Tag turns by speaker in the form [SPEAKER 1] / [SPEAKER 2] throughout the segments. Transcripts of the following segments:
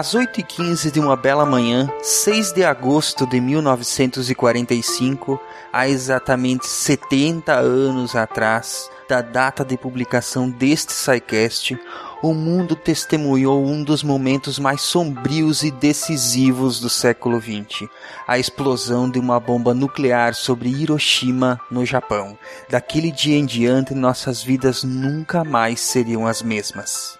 [SPEAKER 1] Às 8h15 de uma bela manhã, 6 de agosto de 1945, há exatamente 70 anos atrás da data de publicação deste SciCast, o mundo testemunhou um dos momentos mais sombrios e decisivos do século XX, a explosão de uma bomba nuclear sobre Hiroshima, no Japão. Daquele dia em diante, nossas vidas nunca mais seriam as mesmas.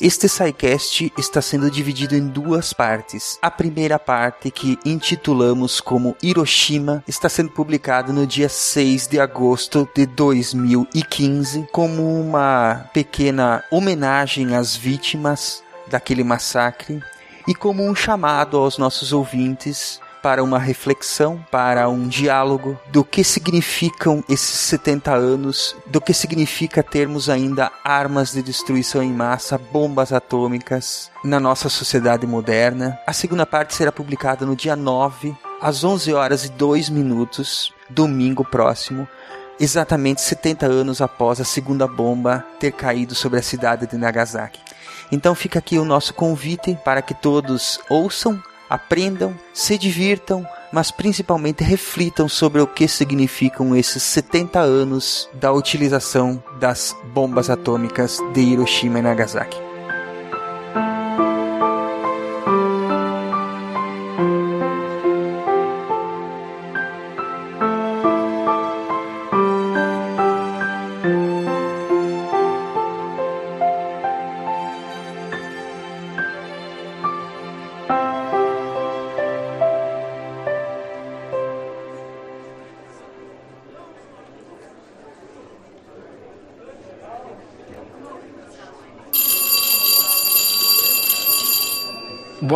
[SPEAKER 1] Este SciCast está sendo dividido em duas partes. A primeira parte, que intitulamos como Hiroshima, está sendo publicada no dia 6 de agosto de 2015, como uma pequena homenagem às vítimas daquele massacre e como um chamado aos nossos ouvintes para uma reflexão, para um diálogo do que significam esses 70 anos, do que significa termos ainda armas de destruição em massa, bombas atômicas na nossa sociedade moderna. A segunda parte será publicada no dia 9, às 11 horas e 2 minutos, domingo próximo, exatamente 70 anos após a segunda bomba ter caído sobre a cidade de Nagasaki. Então fica aqui o nosso convite para que todos ouçam aprendam, se divirtam, mas principalmente reflitam sobre o que significam esses 70 anos da utilização das bombas atômicas de Hiroshima e Nagasaki.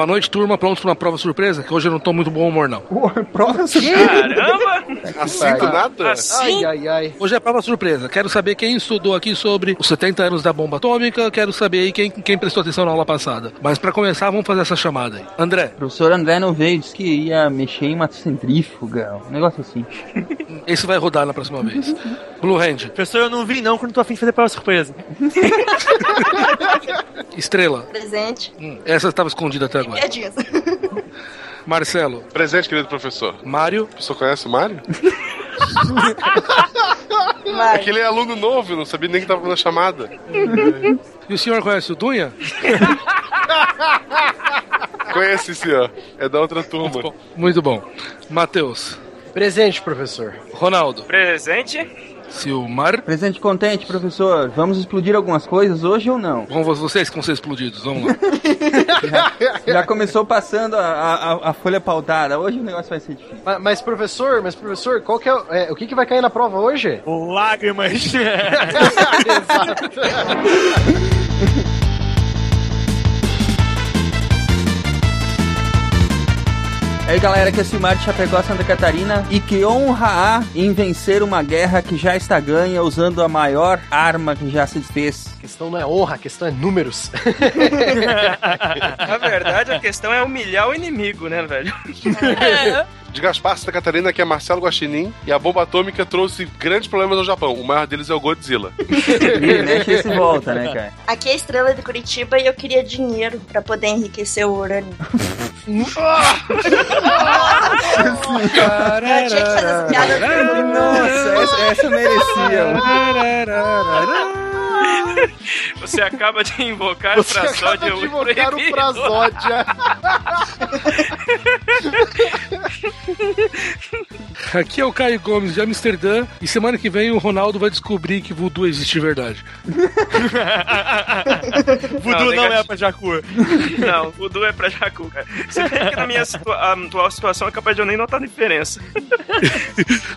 [SPEAKER 2] Boa noite, turma. Pronto para uma prova surpresa? Que hoje eu não tô muito bom humor, não.
[SPEAKER 3] prova surpresa?
[SPEAKER 4] Caramba!
[SPEAKER 5] Assim do nada?
[SPEAKER 4] Assim?
[SPEAKER 3] Ai, ai, ai.
[SPEAKER 2] Hoje é prova surpresa. Quero saber quem estudou aqui sobre os 70 anos da bomba atômica. Quero saber aí quem, quem prestou atenção na aula passada. Mas para começar, vamos fazer essa chamada aí. André,
[SPEAKER 6] O professor André não veio, disse que ia mexer em uma centrífuga, um negócio assim.
[SPEAKER 2] esse vai rodar na próxima vez. Blue Hand,
[SPEAKER 7] Professor, eu não vim não, quando tô afim de fazer prova surpresa.
[SPEAKER 2] Estrela.
[SPEAKER 8] Presente.
[SPEAKER 2] Hum, essa estava escondida até agora.
[SPEAKER 8] Piadinhas.
[SPEAKER 2] Marcelo,
[SPEAKER 5] Presente, querido professor.
[SPEAKER 2] Mário,
[SPEAKER 5] O professor conhece o Mário? É
[SPEAKER 8] Vai.
[SPEAKER 5] que ele é aluno novo, não sabia nem que tava na chamada.
[SPEAKER 2] e o senhor conhece o Dunha?
[SPEAKER 5] Conhece ó. É da outra turma.
[SPEAKER 2] Muito bom. Matheus,
[SPEAKER 3] Presente, professor.
[SPEAKER 2] Ronaldo,
[SPEAKER 4] Presente?
[SPEAKER 2] Silmar.
[SPEAKER 6] Presente contente, professor. Vamos explodir algumas coisas hoje ou não?
[SPEAKER 2] Vamos vocês que vão ser explodidos, vamos lá.
[SPEAKER 6] Já começou passando a, a, a folha pautada. Hoje o negócio vai ser difícil.
[SPEAKER 3] Ma- Mas, professor, mas, professor, qual que é, o- é, o que, que vai cair na prova hoje?
[SPEAKER 7] Lágrimas.
[SPEAKER 3] Exato.
[SPEAKER 6] Aí galera, aqui é o Silmar de Chapecó, Santa Catarina. E que honra há em vencer uma guerra que já está ganha usando a maior arma que já se fez.
[SPEAKER 3] A questão não é honra, a questão é números.
[SPEAKER 4] Na verdade, a questão é humilhar o inimigo, né, velho?
[SPEAKER 5] De Gaspar, Santa Catarina, que é Marcelo Guaxinim. E a bomba atômica trouxe grandes problemas ao Japão. O maior deles é o Godzilla.
[SPEAKER 6] E mexe se volta, né, cara?
[SPEAKER 8] Aqui é a estrela de Curitiba e eu queria dinheiro pra poder enriquecer o urânio. eu tinha que fazer essa piada.
[SPEAKER 6] Nossa, essa, essa merecia.
[SPEAKER 4] Você acaba de invocar
[SPEAKER 3] Você
[SPEAKER 4] o
[SPEAKER 3] acaba
[SPEAKER 4] Prasódia
[SPEAKER 3] de invocar o Prazódia.
[SPEAKER 2] Aqui é o Caio Gomes de Amsterdã e semana que vem o Ronaldo vai descobrir que voodoo existe de verdade.
[SPEAKER 7] Voodoo não,
[SPEAKER 4] negativo.
[SPEAKER 7] é pra Jacu.
[SPEAKER 4] Não, o Du é pra Jacu, cara. Se bem que na minha situa atual situação é capaz de eu nem notar a diferença.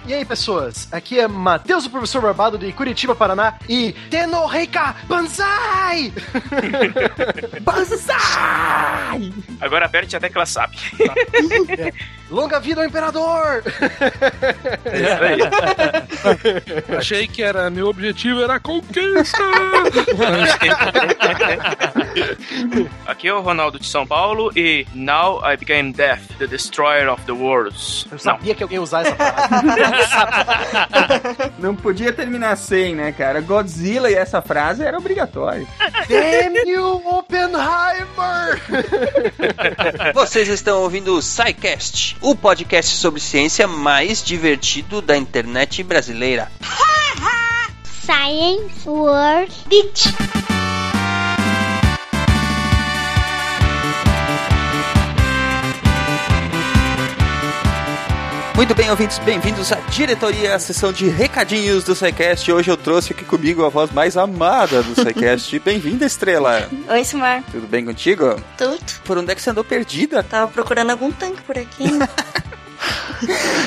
[SPEAKER 3] E aí, pessoas? Aqui é Matheus, o professor Barbado de Curitiba, Paraná. E Tenoreika Banzai! Banzai!
[SPEAKER 4] Agora aperte a tecla SAP.
[SPEAKER 3] Longa vida ao imperador!
[SPEAKER 4] É.
[SPEAKER 2] Achei que era meu objetivo era a conquista.
[SPEAKER 4] aqui é o Ronaldo de São Paulo e Now I became Death, the Destroyer of the Worlds.
[SPEAKER 3] Eu
[SPEAKER 4] Não,
[SPEAKER 3] sabia que alguém ia usar essa frase.
[SPEAKER 1] Não podia terminar sem, né, cara? Godzilla e essa frase era obrigatório.
[SPEAKER 3] Damn you, Oppenheimer!
[SPEAKER 9] Vocês estão ouvindo o SciCast, o podcast sobre ciência mais divertido da internet brasileira.
[SPEAKER 10] Science World Beach.
[SPEAKER 1] Muito bem, ouvintes, bem-vindos à diretoria, à sessão de recadinhos do SciCast. Hoje eu trouxe aqui comigo a voz mais amada do SciCast. Bem-vinda, Estrela.
[SPEAKER 8] Oi, Simar.
[SPEAKER 1] Tudo bem contigo?
[SPEAKER 8] Tudo?
[SPEAKER 1] Por onde é que você andou perdida?
[SPEAKER 8] Tava procurando algum tanque por aqui.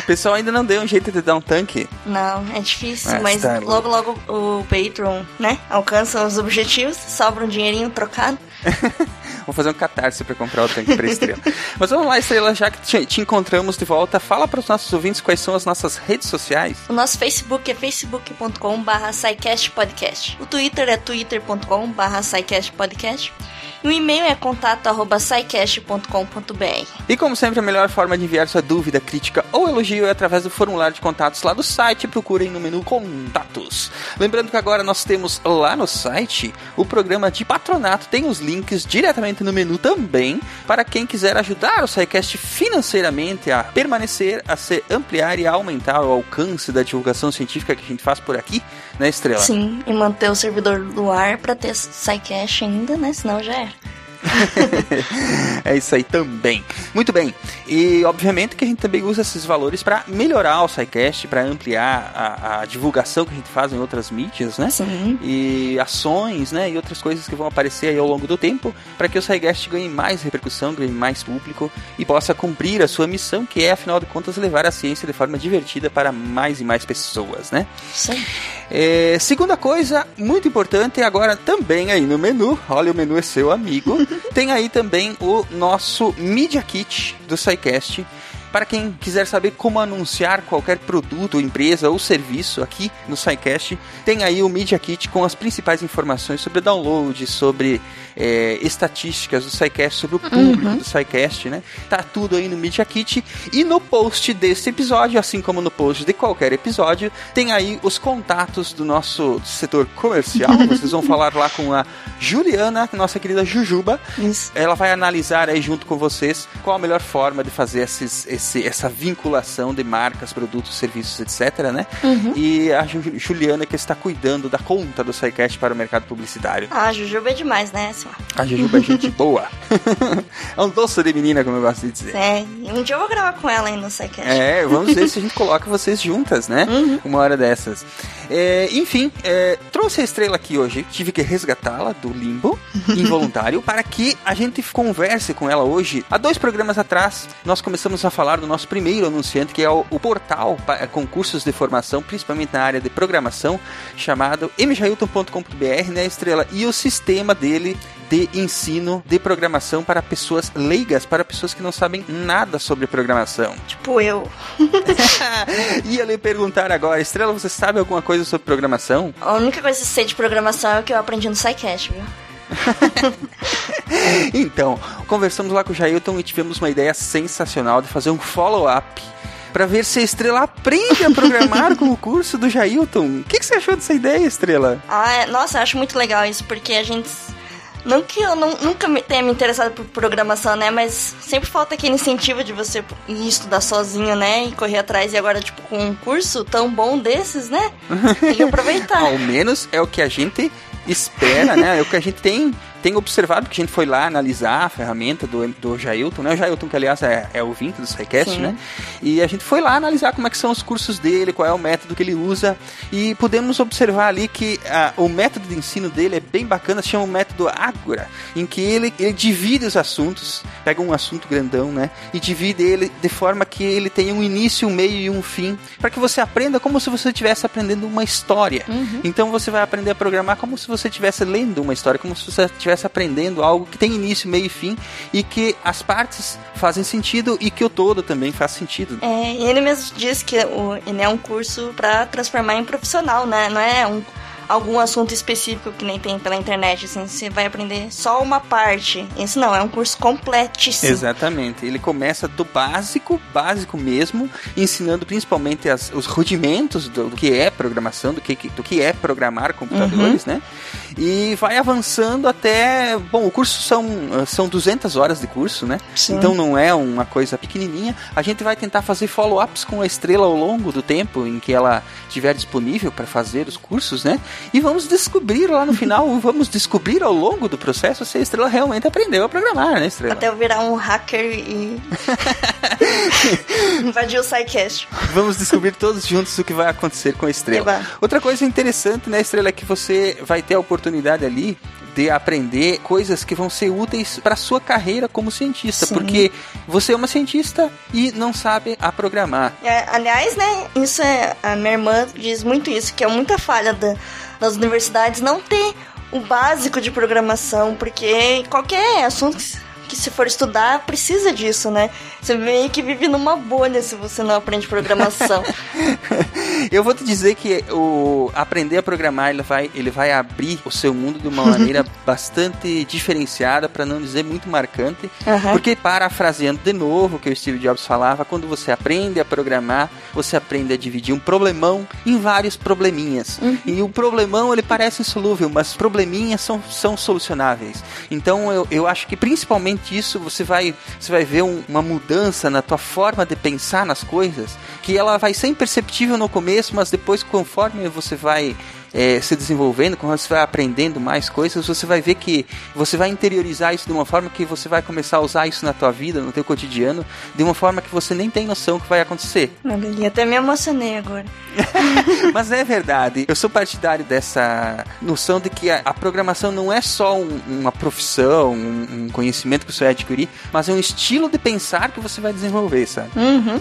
[SPEAKER 1] O pessoal ainda não deu um jeito de dar um tanque.
[SPEAKER 8] Não, é difícil,
[SPEAKER 1] Ah,
[SPEAKER 8] mas
[SPEAKER 1] tá
[SPEAKER 8] logo logo o Patreon, né? Alcança os objetivos, sobra um dinheirinho trocado.
[SPEAKER 1] Vou fazer um catarse pra comprar o tanque pra Estrela. Mas vamos lá, Estrela, já que te, te encontramos de volta, fala para os nossos ouvintes quais são as nossas redes sociais.
[SPEAKER 8] O nosso Facebook é facebook.com.br podcast. O Twitter é twitter.com.br podcast. E o e-mail é contato.sicast.com.br.
[SPEAKER 1] E como sempre, a melhor forma de enviar sua dúvida, crítica ou elogio é através do formulário de contatos lá do site. Procurem no menu Contatos. Lembrando que agora nós temos lá no site o programa de patronato. Tem os links diretamente no menu também para quem quiser ajudar o SciCast financeiramente a permanecer, a se ampliar e a aumentar o alcance da divulgação científica que a gente faz por aqui, né, Estrela?
[SPEAKER 8] Sim, e manter o servidor do ar pra ter SciCash ainda, né? Senão já era.
[SPEAKER 1] yeah é isso aí também. Muito bem. E obviamente que a gente também usa esses valores para melhorar o SciCast, para ampliar a, a divulgação que a gente faz em outras mídias, né?
[SPEAKER 8] Sim.
[SPEAKER 1] E ações, né? E outras coisas que vão aparecer aí ao longo do tempo, para que o SciCast ganhe mais repercussão, ganhe mais público e possa cumprir a sua missão, que é, afinal de contas, levar a ciência de forma divertida para mais e mais pessoas, né?
[SPEAKER 8] Sim.
[SPEAKER 1] É, segunda coisa, muito importante, agora também aí no menu, olha o menu é seu amigo, tem aí também o nosso Media Kit do SciCast. Para quem quiser saber como anunciar qualquer produto, empresa ou serviço aqui no SciCast, tem aí o Media Kit com as principais informações sobre download, sobre é, estatísticas do SciCast, sobre o público do SciCast, né? Tá tudo aí no Media Kit. E no post desse episódio, assim como no post de qualquer episódio, tem aí os contatos do nosso setor comercial. Vocês vão falar lá com a Juliana, nossa querida Jujuba.
[SPEAKER 8] Isso.
[SPEAKER 1] Ela vai analisar aí junto com vocês qual a melhor forma de fazer esses, esse, essa vinculação de marcas, produtos, serviços, etc, né? E a Ju- Juliana que está cuidando da conta do SciCast para o mercado publicitário.
[SPEAKER 8] Ah, Jujuba é demais, né?
[SPEAKER 1] A Jujuba é gente boa. é um doce de menina, como eu gosto de dizer.
[SPEAKER 8] É, um dia eu vou gravar com ela aí no SciCast.
[SPEAKER 1] É, vamos ver se a gente coloca vocês juntas, né? Uma hora dessas. É, enfim, é, trouxe a estrela aqui hoje. Tive que resgatá-la do limbo involuntário para que a gente converse com ela hoje. Há dois programas atrás, nós começamos a falar do nosso primeiro anunciante, que é o, o portal para concursos de formação, principalmente na área de programação, chamado mjailton.com.br, né, estrela? E o sistema dele de ensino de programação para pessoas leigas, para pessoas que não sabem nada sobre programação.
[SPEAKER 8] Tipo eu.
[SPEAKER 1] Ia lhe perguntar agora, Estrela, você sabe alguma coisa sobre programação?
[SPEAKER 8] A única coisa que eu sei de programação é o que eu aprendi no SciCast, viu?
[SPEAKER 1] Então, conversamos lá com o Jailton e tivemos uma ideia sensacional de fazer um follow-up para ver se a Estrela aprende a programar com o curso do Jailton. O que, que você achou dessa ideia, Estrela?
[SPEAKER 8] Ah, é- nossa, eu acho muito legal isso, porque a gente. Não que eu não- nunca me- tenha me interessado por programação, né? Mas sempre falta aquele incentivo de você ir estudar sozinho, né? E correr atrás. E agora, tipo, com um curso tão bom desses, né? Tem que aproveitar.
[SPEAKER 1] Ao menos é o que a gente espera, né? É o que a gente tem, tem observado, porque a gente foi lá analisar a ferramenta do, do Jailton, né? O Jailton, que aliás é, é ouvinte do SciCast, né? E a gente foi lá analisar como é que são os cursos dele, qual é o método que ele usa, e podemos observar ali que ah, o método de ensino dele é bem bacana, se chama o método Ágora, em que ele, ele divide os assuntos, pega um assunto grandão, né? E divide ele de forma que ele tenha um início, um meio e um fim, para que você aprenda como se você estivesse aprendendo uma história. Então você vai aprender a programar como se você estivesse lendo uma história, como se você estivesse aprendendo algo que tem início, meio e fim, e que as partes fazem sentido e que o todo também faz sentido.
[SPEAKER 8] É, ele mesmo diz que o, ele é um curso pra transformar em profissional, né? Não é um, algum assunto específico que nem tem pela internet, assim, você vai aprender só uma parte. Esse não, é um curso completíssimo.
[SPEAKER 1] Exatamente. Ele começa do básico, básico mesmo, ensinando principalmente as, os rudimentos do, do que é programação, do que, do que é programar computadores,
[SPEAKER 8] Uhum.
[SPEAKER 1] né? E vai avançando até. Bom, o curso são, são 200 horas de curso, né?
[SPEAKER 8] Sim.
[SPEAKER 1] Então não é uma coisa pequenininha. A gente vai tentar fazer follow-ups com a estrela ao longo do tempo em que ela estiver disponível para fazer os cursos, né? E vamos descobrir lá no final, vamos descobrir ao longo do processo se a estrela realmente aprendeu a programar, né, estrela?
[SPEAKER 8] Até eu virar um hacker e. invadir o SciCast.
[SPEAKER 1] Vamos descobrir todos juntos o que vai acontecer com a estrela.
[SPEAKER 8] Eba.
[SPEAKER 1] Outra coisa interessante, né, estrela, é que você vai ter a oportunidade ali de aprender coisas que vão ser úteis para sua carreira como cientista,
[SPEAKER 8] Sim.
[SPEAKER 1] porque você é uma cientista e não sabe a programar.
[SPEAKER 8] É, aliás, né, isso é. A minha irmã diz muito isso, que é muita falha da- das universidades não ter o básico de programação, porque qualquer assunto que se- for estudar precisa disso, né? Você meio que vive numa bolha se você não aprende programação.
[SPEAKER 1] Eu vou te dizer que o aprender a programar ele vai, ele vai abrir o seu mundo de uma maneira bastante diferenciada, para não dizer muito marcante.
[SPEAKER 8] Aham.
[SPEAKER 1] Porque, parafraseando de novo o que o Steve Jobs falava, quando você aprende a programar, você aprende a dividir um problemão em vários probleminhas. E o problemão ele parece insolúvel, mas probleminhas são, são solucionáveis. Então eu, eu acho que principalmente isso. Você vai, você vai ver um- uma mudança na tua forma de pensar nas coisas, que ela vai ser imperceptível no começo, mas depois, conforme você vai é, se desenvolvendo, quando você vai aprendendo mais coisas, você vai ver que você vai interiorizar isso de uma forma que você vai começar a usar isso na tua vida, no teu cotidiano, de uma forma que você nem tem noção que vai acontecer.
[SPEAKER 8] Olha até me emocionei agora.
[SPEAKER 1] Mas é verdade, eu sou partidário dessa noção de que a, a programação não é só um- uma profissão, um, um conhecimento que você vai adquirir, mas é um estilo de pensar que você vai desenvolver, sabe?
[SPEAKER 8] Uhum.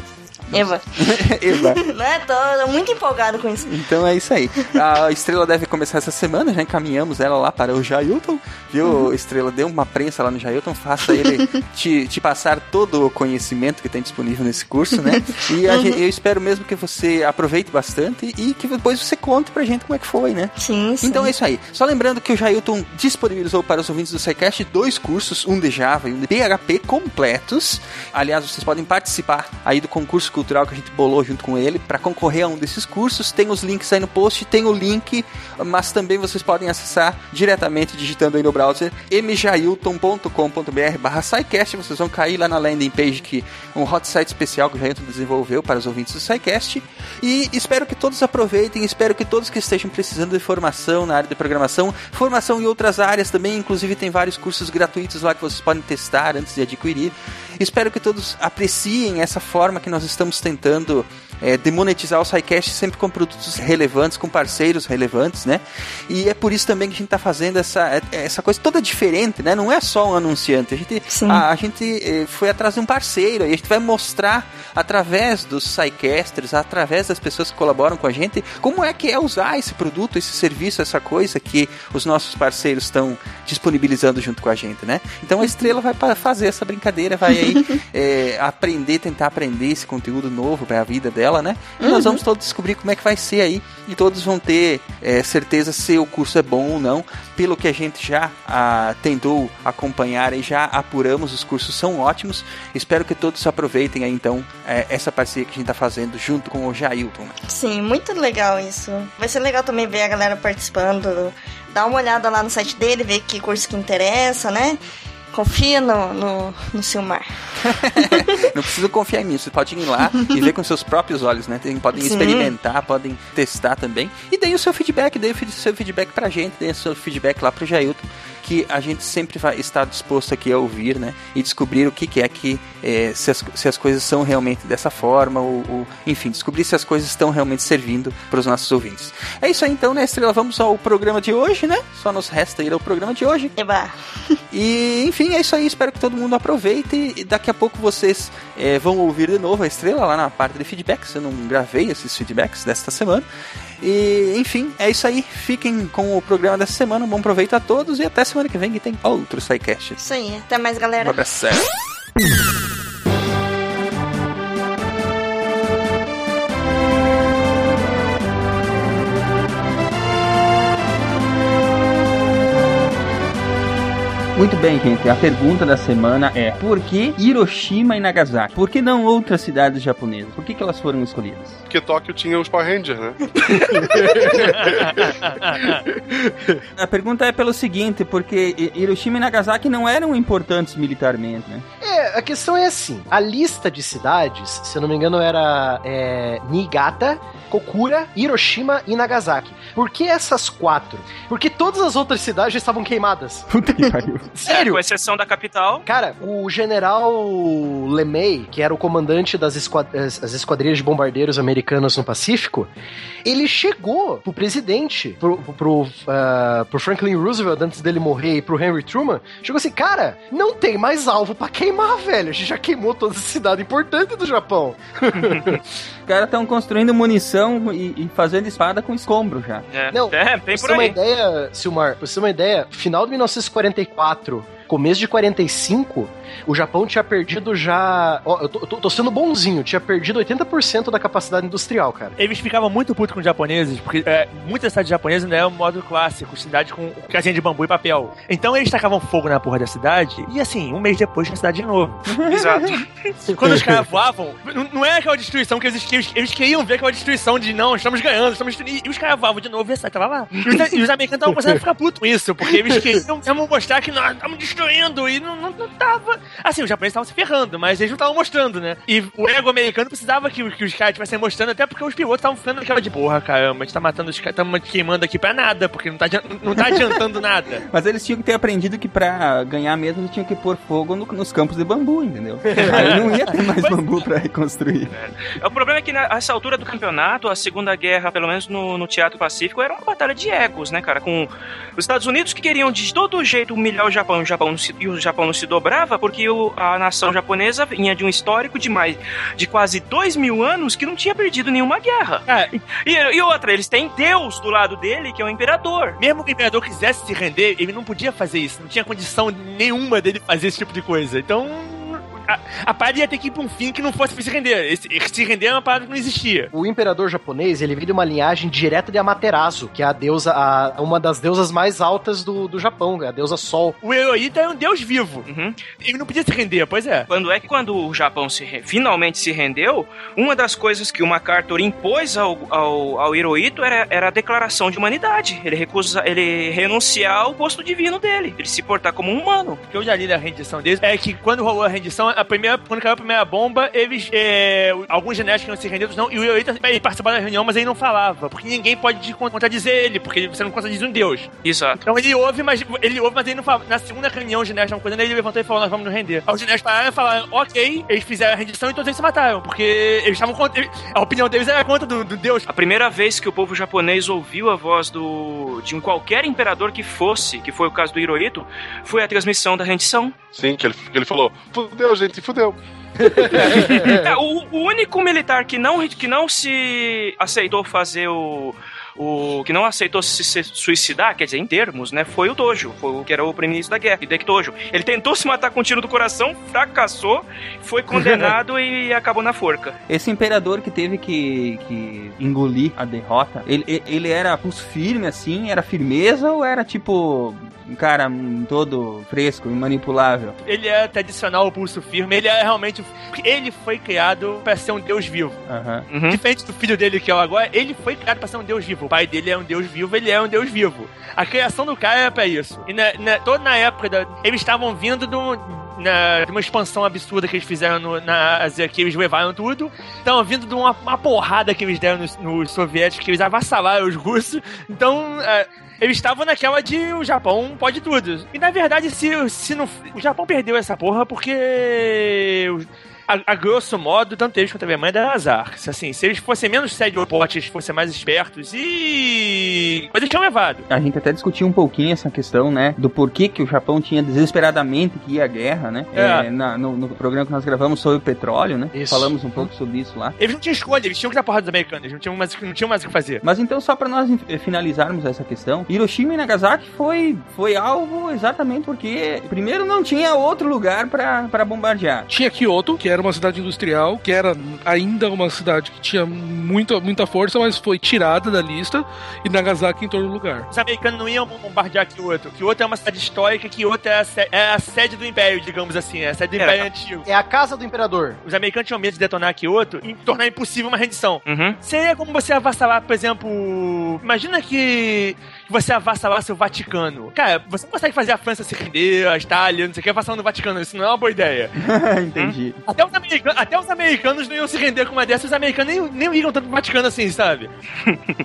[SPEAKER 8] Eva.
[SPEAKER 1] Eva.
[SPEAKER 8] né? Tô muito empolgado com isso.
[SPEAKER 1] Então é isso aí. A Estrela deve começar essa semana, já encaminhamos ela lá para o Jailton. Viu, Estrela? Dê uma prensa lá no Jailton, faça ele te, te passar todo o conhecimento que tem disponível nesse curso, né? E gente- eu espero mesmo que você aproveite bastante e que depois você conte pra gente como é que foi, né?
[SPEAKER 8] Sim, sim.
[SPEAKER 1] Então é isso aí. Só lembrando que o Jailton disponibilizou para os ouvintes do SciCast dois cursos, um de Java e um de PHP completos. Aliás, vocês podem participar aí do concurso cultural que a gente bolou junto com ele para concorrer a um desses cursos. Tem os links aí no post, tem o link, mas também vocês podem acessar diretamente digitando aí no browser mjailton.com.br barra SciCast. Vocês vão cair lá na landing page que um hot site especial que o Jailton desenvolveu para os ouvintes do SciCast. E espero que todos aproveitem, espero que todos que estejam precisando de formação na área de programação, formação em outras áreas também, inclusive tem vários cursos gratuitos lá que vocês podem testar antes de adquirir. Espero que todos apreciem essa forma que nós estamos tentando é, de monetizar o SciCast sempre com produtos relevantes, com parceiros relevantes, né? E é por isso também que a gente está fazendo essa, essa coisa toda diferente, né? Não é só um anunciante, a gente, a, a gente eh, foi atrás de um parceiro e a gente vai mostrar através dos SciCasters, através das pessoas que colaboram com a gente, como é que é usar esse produto, esse serviço, essa coisa que os nossos parceiros estão disponibilizando junto com a gente, né? Então a Estrela vai fazer essa brincadeira, vai aí eh, aprender, tentar aprender esse conteúdo novo para a vida dela, né? E nós vamos todos descobrir como é que vai ser aí e todos vão ter eh, certeza se o curso é bom ou não. Pelo que a gente já ah, tentou acompanhar e já apuramos, os cursos são ótimos. Espero que todos aproveitem aí então eh, essa parceria que a gente está fazendo junto com o Jailton. né?
[SPEAKER 8] Sim, muito legal isso. Vai ser legal também ver a galera participando. Dar uma olhada lá no site dele, ver que curso que interessa, né? Confia no, no, no Silmar.
[SPEAKER 1] Não precisa confiar em mim, você pode ir lá e ver com seus próprios olhos, né? Podem
[SPEAKER 8] Sim.
[SPEAKER 1] experimentar, podem testar também. E deem o seu feedback, deem o seu feedback pra gente, deem o seu feedback lá pro Jailton, que a gente sempre vai estar disposto aqui a ouvir, né? E descobrir o que, que é que, eh, se, as, se as coisas são realmente dessa forma, ou, ou- enfim, descobrir se as coisas estão realmente servindo para os nossos ouvintes. É isso aí então, né, Estrela? Vamos ao programa de hoje, né? Só nos resta ir ao programa de hoje.
[SPEAKER 8] Eba.
[SPEAKER 1] E enfim, é isso aí. Espero que todo mundo aproveite. E daqui a pouco vocês eh, vão ouvir de novo a estrela lá na parte de feedbacks. Eu não gravei esses feedbacks desta semana. E enfim, é isso aí. Fiquem com o programa dessa semana. Um bom proveito a todos e até semana que vem que tem outro SciCast.
[SPEAKER 8] Isso aí. Até mais,
[SPEAKER 1] Um
[SPEAKER 8] galera.
[SPEAKER 1] abraço. Muito bem, gente. A pergunta da semana é: por que Hiroshima e Nagasaki? Por que não outras cidades japonesas? Por que, que elas foram escolhidas?
[SPEAKER 5] Porque Tóquio tinha os Power Rangers, né?
[SPEAKER 1] A pergunta é pelo seguinte: porque Hi- Hiroshima e Nagasaki não eram importantes militarmente, né?
[SPEAKER 3] É, a questão é assim: a lista de cidades, se eu não me engano, era é, Niigata, Kokura, Hiroshima e Nagasaki. Por que essas quatro? Porque todas as outras cidades já estavam queimadas.
[SPEAKER 1] Puta que pariu.
[SPEAKER 3] Sério?
[SPEAKER 4] Com exceção da capital.
[SPEAKER 3] Cara, o general LeMay, que era o comandante das esquad- as- as esquadrilhas de bombardeiros americanos no Pacífico, ele chegou pro presidente, pro, pro, ah, pro Franklin Roosevelt, antes dele morrer, e pro Henry Truman, chegou assim, cara, não tem mais alvo pra queimar, velho. A gente já queimou toda essa cidade importante do Japão.
[SPEAKER 1] Os caras estão construindo munição e, e fazendo espada com escombro já.
[SPEAKER 4] É,
[SPEAKER 3] Não,
[SPEAKER 4] é tem
[SPEAKER 3] Pra você
[SPEAKER 4] por
[SPEAKER 3] ter uma ideia, Silmar, pra você ter uma ideia, final de 1944, começo de 45, o Japão tinha perdido já. Ó, eu tô, tô- sendo bonzinho, tinha perdido 80% da capacidade industrial, cara.
[SPEAKER 7] Eles ficavam muito putos com os japoneses, porque é, muitas cidades japonesas ainda é o modo clássico, cidade com casinha de bambu e papel. Então eles tacavam fogo na porra da cidade, e assim, um mês depois tinha a cidade de novo.
[SPEAKER 4] Exato.
[SPEAKER 7] Quando os caras voavam, não- não é aquela destruição que eles, que eles, eles queriam ver aquela destruição de não, estamos ganhando, estamos destruindo. E os caras voavam de novo e a cidade tava lá. E os, e os americanos estavam começando a ficar putos com isso, porque eles queriam queriam mostrar que nós estamos destruindo e não, não, não tava. Assim, os japoneses estavam se ferrando, mas eles não estavam mostrando, né? E o ego americano precisava que, que os caras estivessem mostrando, até porque os pilotos estavam ficando naquela de porra, caramba, a gente tá matando os caras, estamos queimando aqui pra nada, porque não tá, não tá adiantando nada.
[SPEAKER 1] Mas eles tinham que ter aprendido que pra ganhar mesmo eles tinham que pôr fogo no- nos campos de bambu, entendeu? Aí não ia ter mais bambu pra reconstruir.
[SPEAKER 4] O problema é que nessa altura do campeonato, a Segunda Guerra, pelo menos no, no Teatro Pacífico, era uma batalha de egos, né, cara? Com os Estados Unidos que queriam de todo jeito humilhar o Japão, o Japão não se, e o Japão não se dobrava porque o- a nação japonesa vinha de um histórico de mais de quase dois mil anos que não tinha perdido nenhuma guerra.
[SPEAKER 7] Cara,
[SPEAKER 4] E, e outra, eles têm Deus do lado dele, que é o imperador.
[SPEAKER 7] mesmo que o imperador quisesse se render, ele não podia fazer isso. Não tinha condição nenhuma dele fazer esse tipo de coisa. Então, a, a parada ia ter que ir pra um fim que não fosse pra se render. Esse, se render é uma parada que não existia.
[SPEAKER 3] O imperador japonês, ele veio de uma linhagem direta de Amaterasu, que é a deusa, a- uma das deusas mais altas do, do Japão, a deusa Sol.
[SPEAKER 7] O Heroíta é um deus vivo.
[SPEAKER 4] Uhum.
[SPEAKER 7] Ele não podia se render, pois é.
[SPEAKER 4] Quando é que quando o Japão se re- finalmente se rendeu, uma das coisas que o MacArthur impôs ao, ao, ao Hirohito era, era a declaração de humanidade. Ele recusa, ele renunciar ao posto divino dele, ele se portar como um humano.
[SPEAKER 7] O que eu já li da rendição deles é que quando rolou a rendição, a primeira, quando caiu a primeira bomba, eles. é, alguns genéticos queriam se render, outros não. E o ele participava da reunião, mas ele não falava. Porque ninguém pode contradizer ele, porque você não contradiz um deus.
[SPEAKER 4] Exato.
[SPEAKER 7] Então ele ouve, mas ele ouve, mas ele não fala. Na segunda reunião, os genéticos estavam coisa, ele levantou e falou: Nós vamos nos render. Aí os genéticos pararam e falaram: Ok, eles fizeram a rendição e todos eles se mataram. Porque eles estavam contra. A opinião deles era contra do, do Deus.
[SPEAKER 4] A primeira vez que o povo japonês ouviu a voz do, de um qualquer imperador que fosse, que foi o caso do Hirohito, foi a transmissão da rendição.
[SPEAKER 5] Sim, que ele, que ele falou: fudeu, gente, fudeu.
[SPEAKER 4] É, o, o único militar que não, que não se aceitou fazer o. O que não aceitou se, se suicidar, quer dizer, em termos, né? Foi o Tojo, foi o que era o primeiro-ministro da guerra, Hideki Tojo. Ele tentou se matar com um tiro do coração, fracassou, foi condenado e acabou na forca.
[SPEAKER 1] Esse imperador que teve que, que engolir a derrota, ele, ele era pulso firme assim? Era firmeza ou era tipo um cara todo fresco, imanipulável?
[SPEAKER 7] Ele é tradicional, o pulso firme. Ele é realmente. Ele foi criado pra ser um deus vivo.
[SPEAKER 1] Aham.
[SPEAKER 4] Uhum.
[SPEAKER 7] Diferente do filho dele, que é o agora, ele foi criado pra ser um deus vivo. O pai dele é um deus vivo, ele é um deus vivo. A criação do cara é pra isso. E na, na- toda na época, da, eles estavam vindo do, na, de uma expansão absurda que eles fizeram no, na Ásia, que eles levaram tudo. Estavam vindo de uma, uma porrada que eles deram nos, nos soviéticos, que eles avassalaram os russos. Então. é, eles estavam naquela de o Japão pode tudo. E na verdade, se, se não. O Japão perdeu essa porra porque. A, a grosso modo, tanto eles quanto a Alemanha deram azar. Se, assim, se eles fossem menos sede opotes, fossem mais espertos e. Mas eles tinham levado.
[SPEAKER 1] A gente até discutiu um pouquinho essa questão, né? Do porquê que o Japão tinha desesperadamente que ir à guerra, né?
[SPEAKER 7] É.
[SPEAKER 1] É, na- no, no programa que nós gravamos sobre o petróleo, né?
[SPEAKER 3] Isso.
[SPEAKER 1] Falamos um pouco sobre isso lá.
[SPEAKER 7] Eles não tinham escolha, eles tinham que dar porrada dos americanos, eles não tinham mais, não tinham mais o que fazer.
[SPEAKER 1] Mas então, só para nós eh, finalizarmos essa questão, Hiroshima e Nagasaki foi, foi alvo exatamente porque, primeiro, não tinha outro lugar para bombardear.
[SPEAKER 2] Tinha Kyoto, que era era uma cidade industrial, que era ainda uma cidade que tinha muita, muita força, mas foi tirada da lista e Nagasaki entrou no lugar.
[SPEAKER 7] Os americanos não iam bombardear Kyoto. Kyoto é uma cidade histórica, Kyoto é a, é a sede do Império, digamos assim, é a sede do Império é, Antigo.
[SPEAKER 3] É a casa do Imperador.
[SPEAKER 7] Os americanos tinham medo de detonar Kyoto e tornar impossível uma rendição.
[SPEAKER 4] Uhum.
[SPEAKER 7] Seria como você avassalar, por exemplo. Imagina que você avassalasse o Vaticano. Cara, você não consegue fazer a França se render, a Itália, não sei o que, avassalando o Vaticano. Isso não é uma boa ideia.
[SPEAKER 1] Entendi.
[SPEAKER 7] Hum? Até, os até os americanos não iam se render com uma dessas, os americanos nem, nem ligam tanto pro Vaticano assim, sabe?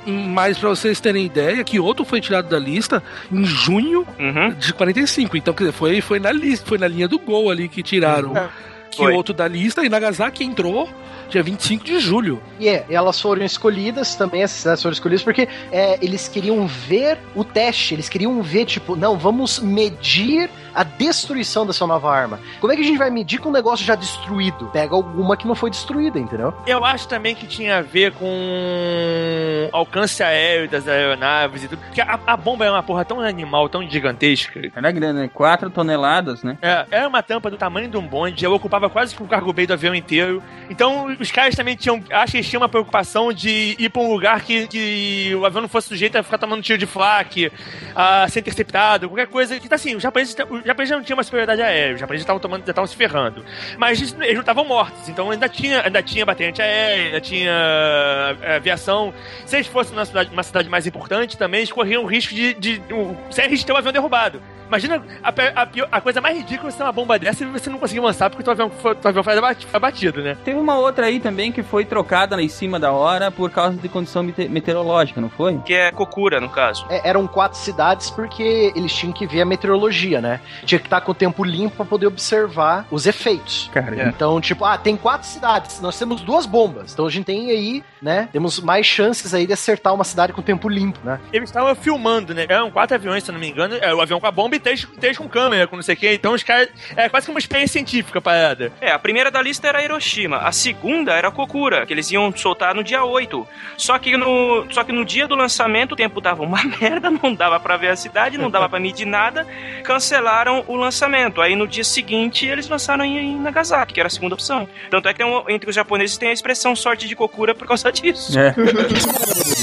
[SPEAKER 2] Mas pra vocês terem ideia, Kyoto foi tirado da lista em junho
[SPEAKER 4] uhum.
[SPEAKER 2] de 45. Então, quer dizer, foi, foi na lista, foi na linha do gol ali que tiraram. É. Kyoto da lista e Nagasaki entrou dia 25 de julho.
[SPEAKER 3] E é, elas foram escolhidas também, essas cidades foram escolhidas porque é, eles queriam ver o teste, eles queriam ver, tipo, não, vamos medir a destruição dessa nova arma. Como é que a gente vai medir com um negócio já destruído? Pega alguma que não foi destruída, entendeu?
[SPEAKER 7] Eu acho também que tinha a ver com alcance aéreo das aeronaves e tudo. Porque a, a bomba é uma porra tão animal, tão gigantesca.
[SPEAKER 1] Era grande, né? 4 toneladas, né?
[SPEAKER 7] É, era uma tampa do tamanho de um bonde, ela ocupava quase que o cargo bay do avião inteiro. Então, os caras também tinham, acho que eles tinham uma preocupação de ir pra um lugar que, que o avião não fosse sujeito a ficar tomando tiro de flak, a ser interceptado, qualquer coisa. Então, assim, os japoneses, os japoneses não tinham uma superioridade aérea, os japoneses estavam tomando, estavam se ferrando. Mas eles, não estavam mortos, então ainda tinha, ainda tinha batente aérea, ainda tinha é, aviação. Se eles fossem numa cidade, uma cidade mais importante também, eles corriam o risco de, de, de, de, de ter o avião derrubado. Imagina a, a, a, coisa mais ridícula é ser uma bomba dessa e você não conseguir lançar porque o avião, foi, avião foi abatido, né?
[SPEAKER 1] Teve uma outra aí também que foi trocada lá em cima da hora por causa de condição meteorológica, não foi?
[SPEAKER 4] Que é Kokura, no caso.
[SPEAKER 3] É, eram quatro cidades porque eles tinham que ver a meteorologia, né? Tinha que estar com o tempo limpo para poder observar os efeitos.
[SPEAKER 1] Cara,
[SPEAKER 3] é. Então, tipo, ah, tem quatro cidades, nós temos duas bombas. Então a gente tem aí, né? Temos mais chances aí de acertar uma cidade com o tempo limpo, né?
[SPEAKER 7] Eles estavam filmando, né? Eram quatro aviões, se não me engano. É, o avião com a bomba e três, três com câmera, com não sei o quê. Então os caras. É quase que uma experiência científica parada.
[SPEAKER 4] É, a primeira da lista era Hiroshima. A segunda era Kokura, que eles iam soltar no dia 8. Só que no, só que no dia do lançamento o tempo dava uma merda, não dava para ver a cidade, não dava para medir nada. Cancelaram o lançamento. Aí no dia seguinte eles lançaram em, Nagasaki, que era a segunda opção. Tanto é que um, entre os japoneses tem a expressão sorte de Kokura por causa disso.
[SPEAKER 1] É.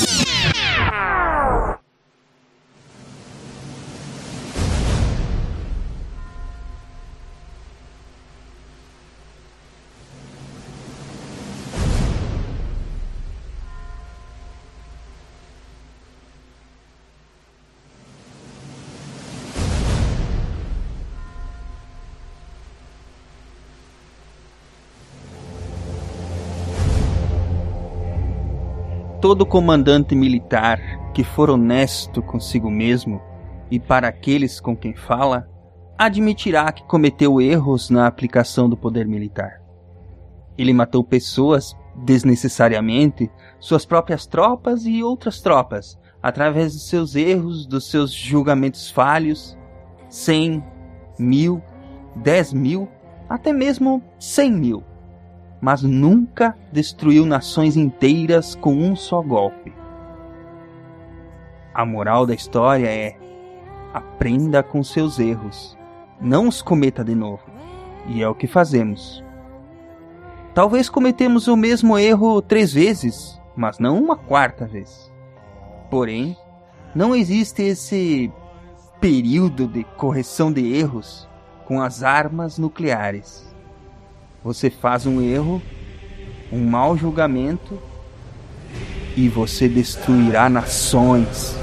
[SPEAKER 1] todo comandante militar que for honesto consigo mesmo e para aqueles com quem fala, admitirá que cometeu erros na aplicação do poder militar. Ele matou pessoas desnecessariamente, suas próprias tropas e outras tropas, através de seus erros, dos seus julgamentos falhos, cem, mil, dez mil, até mesmo cem mil mas nunca destruiu nações inteiras com um só golpe. A moral da história é: aprenda com seus erros, não os cometa de novo. E é o que fazemos. Talvez cometemos o mesmo erro três vezes, mas não uma quarta vez. Porém, não existe esse período de correção de erros com as armas nucleares. Você faz um erro, um mau julgamento e você destruirá nações.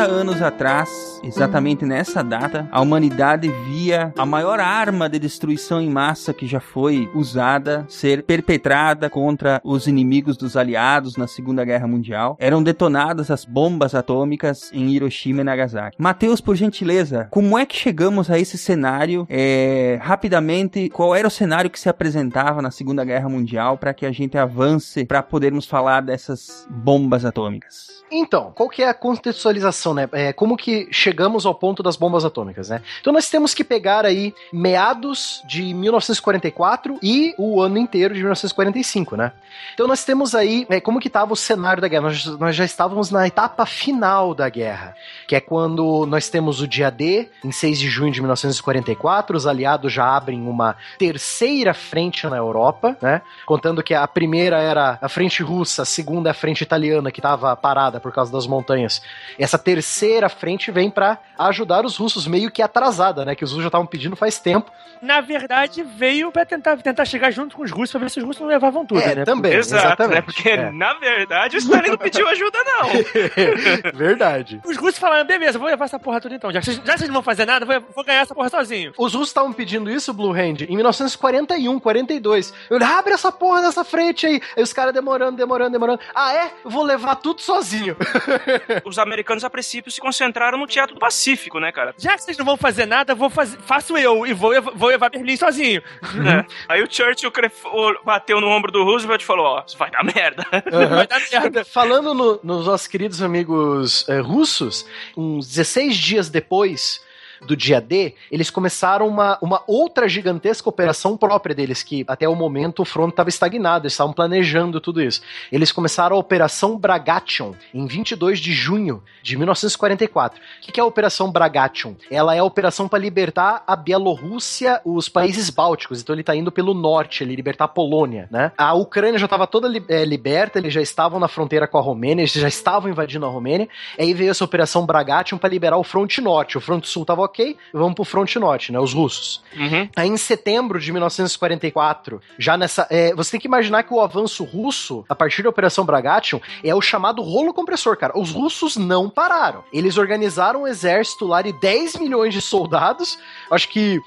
[SPEAKER 1] Há 70 anos atrás, exatamente nessa data, a humanidade via a maior arma de destruição em massa que já foi usada ser perpetrada contra os inimigos dos aliados na Segunda Guerra Mundial. Eram detonadas as bombas atômicas em Hiroshima e Nagasaki. Mateus, por gentileza, como é que chegamos a esse cenário? É, rapidamente, qual era o cenário que se apresentava na Segunda Guerra Mundial para que a gente avance para podermos falar dessas bombas atômicas?
[SPEAKER 3] Então, qual que é a contextualização, né? É, como que chegamos ao ponto das bombas atômicas, né? Então nós temos que pegar aí meados de 1944 e o ano inteiro de 1945, né? Então nós temos aí é, como que estava o cenário da guerra. Nós, nós já estávamos na etapa final da guerra, que é quando nós temos o dia D, em 6 de junho de 1944, os aliados já abrem uma terceira frente na Europa, né? Contando que a primeira era a frente russa, a segunda é a frente italiana, que estava parada por causa das montanhas. Essa terceira frente vem para ajudar os russos, meio que atrasada, né? Que os russos já estavam pedindo faz tempo.
[SPEAKER 7] Na verdade, veio para tentar, tentar chegar junto com os russos para ver se os russos não levavam tudo,
[SPEAKER 3] é,
[SPEAKER 7] né?
[SPEAKER 3] Também,
[SPEAKER 4] Exato,
[SPEAKER 3] exatamente.
[SPEAKER 4] né? Porque,
[SPEAKER 3] É.
[SPEAKER 4] na verdade, o Stalin não pediu ajuda, não.
[SPEAKER 3] Verdade.
[SPEAKER 7] Os russos falaram, beleza, vou levar essa porra toda então. Já que vocês, já vocês não vão fazer nada, vou, vou ganhar essa porra sozinho.
[SPEAKER 3] Os russos estavam pedindo isso, Blue Hand, em 1941, 42. Eu falei, abre essa porra dessa frente aí. Aí os caras demorando, demorando, demorando. Ah, é? Eu vou levar tudo sozinho.
[SPEAKER 4] Os americanos, a princípio, se concentraram no Teatro do Pacífico, né, cara?
[SPEAKER 7] Já que vocês não vão fazer nada, vou fazer, faço eu e vou, vou levar Berlim sozinho.
[SPEAKER 4] É. Aí o Churchill bateu no ombro do Roosevelt e falou: Ó, isso vai dar merda.
[SPEAKER 7] Vai dar merda.
[SPEAKER 3] Falando no- nos nossos queridos amigos eh, russos, uns 16 dias depois do dia D, eles começaram uma, uma outra gigantesca operação própria deles, que até o momento o front estava estagnado, eles estavam planejando tudo isso. Eles começaram a Operação Bragation, em 22 de junho de 1944. O que é a Operação Bragation? Ela é a operação para libertar a Bielorrússia, os países bálticos, então ele está indo pelo norte, ele libertar a Polônia, né? A Ucrânia já estava toda eh, liberta, eles já estavam na fronteira com a Romênia, eles já estavam invadindo a Romênia, aí veio essa Operação Bragation para liberar o fronte norte. O fronte sul estava ok, vamos pro fronte norte, né? Os russos.
[SPEAKER 4] Uhum.
[SPEAKER 3] Aí em setembro de 1944, já nessa. é, você tem que imaginar que o avanço russo, a partir da Operação Bragation, é o chamado rolo compressor, cara. Os russos não pararam. Eles organizaram um exército lá de 10 milhões de soldados, acho que,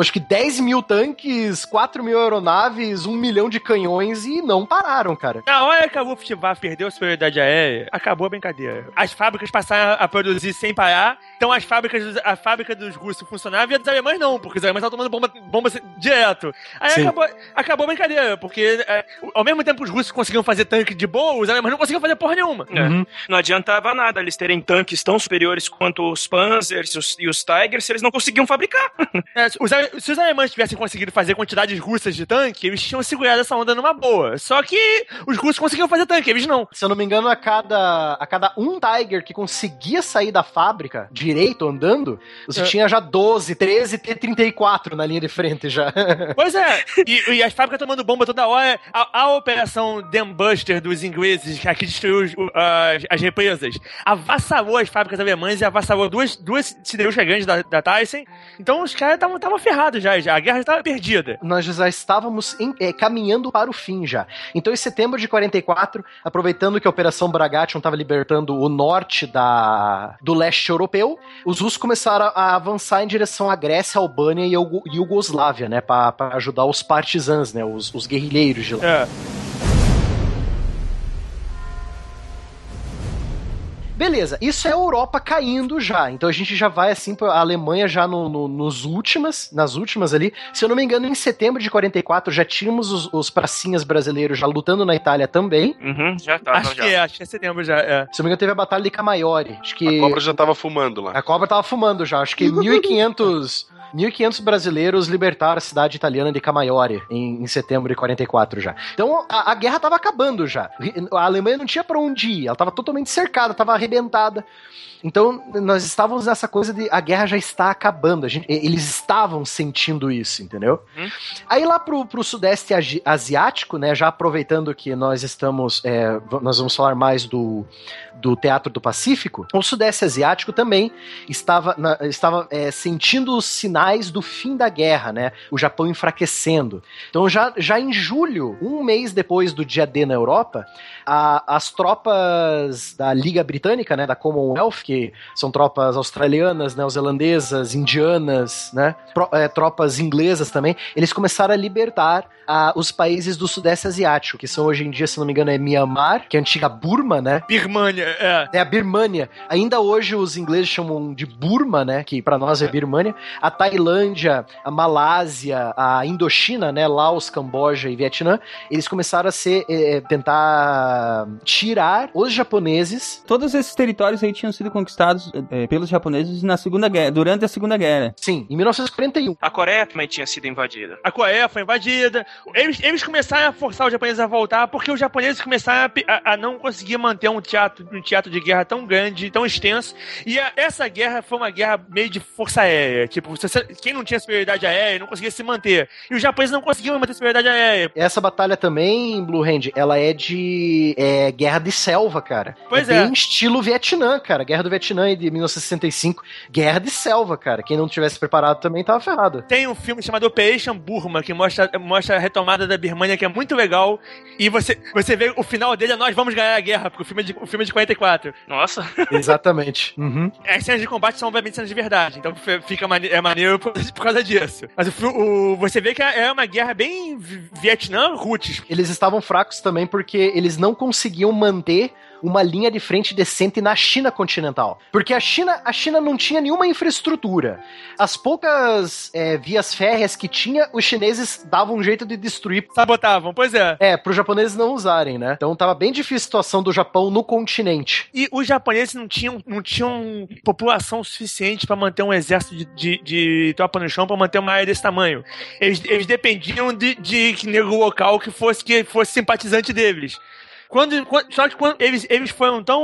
[SPEAKER 3] acho que 10 mil tanques, 4 mil aeronaves, 1 milhão de canhões e não pararam, cara.
[SPEAKER 7] Na hora que a Luftwaffe perdeu a superioridade aérea, acabou a brincadeira. As fábricas passaram a produzir sem parar, então as fábricas, a fábrica dos russos funcionava e a dos alemães não, porque os alemães estavam tomando bomba, bomba direto. Aí
[SPEAKER 3] Sim.
[SPEAKER 7] acabou, acabou a brincadeira, porque é, ao mesmo tempo que os russos conseguiam fazer tanque de boa, os alemães não conseguiam fazer porra nenhuma.
[SPEAKER 4] É. Não adiantava nada eles terem tanques tão superiores quanto os Panzers e os, e os Tigers se eles não conseguiam fabricar.
[SPEAKER 7] É, se os se os alemães tivessem conseguido fazer quantidades russas de tanque, eles tinham segurado essa onda numa boa. Só que os russos conseguiam fazer tanque, eles não.
[SPEAKER 3] Se eu não me engano, a cada, a cada um Tiger que conseguia sair da fábrica direito andando, você
[SPEAKER 7] É.
[SPEAKER 3] tinha já 12, 13 T-34 na linha de frente já.
[SPEAKER 7] Pois é, e, e as fábricas tomando bomba toda hora. A, a operação Dambuster dos ingleses, que aqui destruiu os- o- as, as represas, avassalou as fábricas alemãs e avassalou duas, duas siderúrgicas grandes da, da Tyson. Então os caras estavam ferrados já, já, a guerra já estava perdida.
[SPEAKER 3] Nós já estávamos em- eh, caminhando para o fim já. Então, em setembro de 44, aproveitando que a Operação Bragation estava libertando o norte da, do leste europeu, os russos começaram a, avançar em direção à Grécia, Albânia e Iugo- Iugoslávia, né? Para ajudar os partisans, né? Os, os guerrilheiros de lá.
[SPEAKER 7] É.
[SPEAKER 3] Beleza, isso é a Europa caindo já. Então a gente já vai assim pra a Alemanha já no, no- nos últimas, nas últimas ali. Se eu não me engano, em setembro de 44 já tínhamos os, os pracinhas brasileiros já lutando na Itália também.
[SPEAKER 4] Uhum, já tava,
[SPEAKER 7] acho
[SPEAKER 4] já.
[SPEAKER 7] que é, acho que é setembro já. É.
[SPEAKER 3] Se eu não me engano, teve a Batalha de Camaiore. Acho que
[SPEAKER 5] A cobra já tava fumando lá.
[SPEAKER 3] a cobra tava fumando já. Acho que 1500 1.500 brasileiros libertaram a cidade italiana de Camaiore em, em setembro de 44 já. Então a, a guerra tava acabando já. A Alemanha não tinha pra onde ir, ela tava totalmente cercada, tava arrebentada. Então nós estávamos nessa coisa de a guerra já está acabando. Gente, eles estavam sentindo isso, entendeu?
[SPEAKER 4] Hum.
[SPEAKER 3] Aí lá pro, pro sudeste asiático, né? Já aproveitando que nós estamos, é, nós vamos falar mais do, do Teatro do Pacífico. O sudeste asiático também estava, na- estava é, sentindo os sinais do fim da guerra, né? O Japão enfraquecendo. Então já, já em julho, um mês depois do dia D na Europa, a- as tropas da Liga Britânica né, da Commonwealth, que são tropas australianas, neozelandesas, indianas, né, pro, é, tropas inglesas também, eles começaram a libertar ah, os países do Sudeste Asiático, que são hoje em dia, se não me engano, é Myanmar, que é a antiga Burma, né?
[SPEAKER 7] Birmania, é.
[SPEAKER 3] É a Birmania. Ainda hoje os ingleses chamam de Burma, né? Que para nós é Birmania. A Tailândia, a Malásia, a Indochina, né? Laos, Camboja e Vietnã, eles começaram a ser é, tentar tirar os japoneses.
[SPEAKER 1] Todos esses territórios aí tinham sido conquistados é, pelos japoneses na Segunda Guerra, durante a Segunda Guerra.
[SPEAKER 3] Sim, em 1941.
[SPEAKER 4] A Coreia também tinha sido invadida.
[SPEAKER 7] A Coreia foi invadida. Eles, eles começaram a forçar os japoneses a voltar porque os japoneses começaram a, a, a não conseguir manter um teatro, um teatro de guerra tão grande, tão extenso. E a, essa guerra foi uma guerra meio de força aérea. Tipo, você, quem não tinha superioridade aérea não conseguia se manter. E os japoneses não conseguiam manter superioridade aérea.
[SPEAKER 3] Essa batalha também, Blue Hand, ela é de é, guerra de selva, cara.
[SPEAKER 7] Pois
[SPEAKER 3] é.
[SPEAKER 7] é.
[SPEAKER 3] Bem estilo Vietnã, cara. Guerra do Vietnã de 1965. Guerra de selva, cara. Quem não tivesse preparado também tava ferrado.
[SPEAKER 7] Tem um filme chamado Operation Burma, que mostra, mostra a retomada da Birmania, que é muito legal. E você, você vê o final dele é nós vamos ganhar a guerra, porque o filme é de, o filme é de 44.
[SPEAKER 4] Nossa.
[SPEAKER 3] Exatamente. Uhum.
[SPEAKER 7] As cenas de combate são, obviamente, cenas de verdade. Então fica mane é maneiro por, por causa disso. Mas o, o- você vê que é uma guerra bem vi- Vietnã-Roots.
[SPEAKER 3] Eles estavam fracos também porque eles não conseguiam manter uma linha de frente decente na China continental. Porque a China, a China não tinha nenhuma infraestrutura. As poucas é, vias férreas que tinha, os chineses davam um jeito de destruir.
[SPEAKER 7] Sabotavam, pois é.
[SPEAKER 3] É, para os japoneses não usarem, né? Então tava bem difícil a situação do Japão no continente.
[SPEAKER 7] E os japoneses não tinham, não tinham população suficiente para manter um exército de, de, de tropa no chão para manter uma área desse tamanho. Eles, eles dependiam de, de que nego local que fosse, que fosse simpatizante deles. Quando, quando- só que quando eles, eles foram tão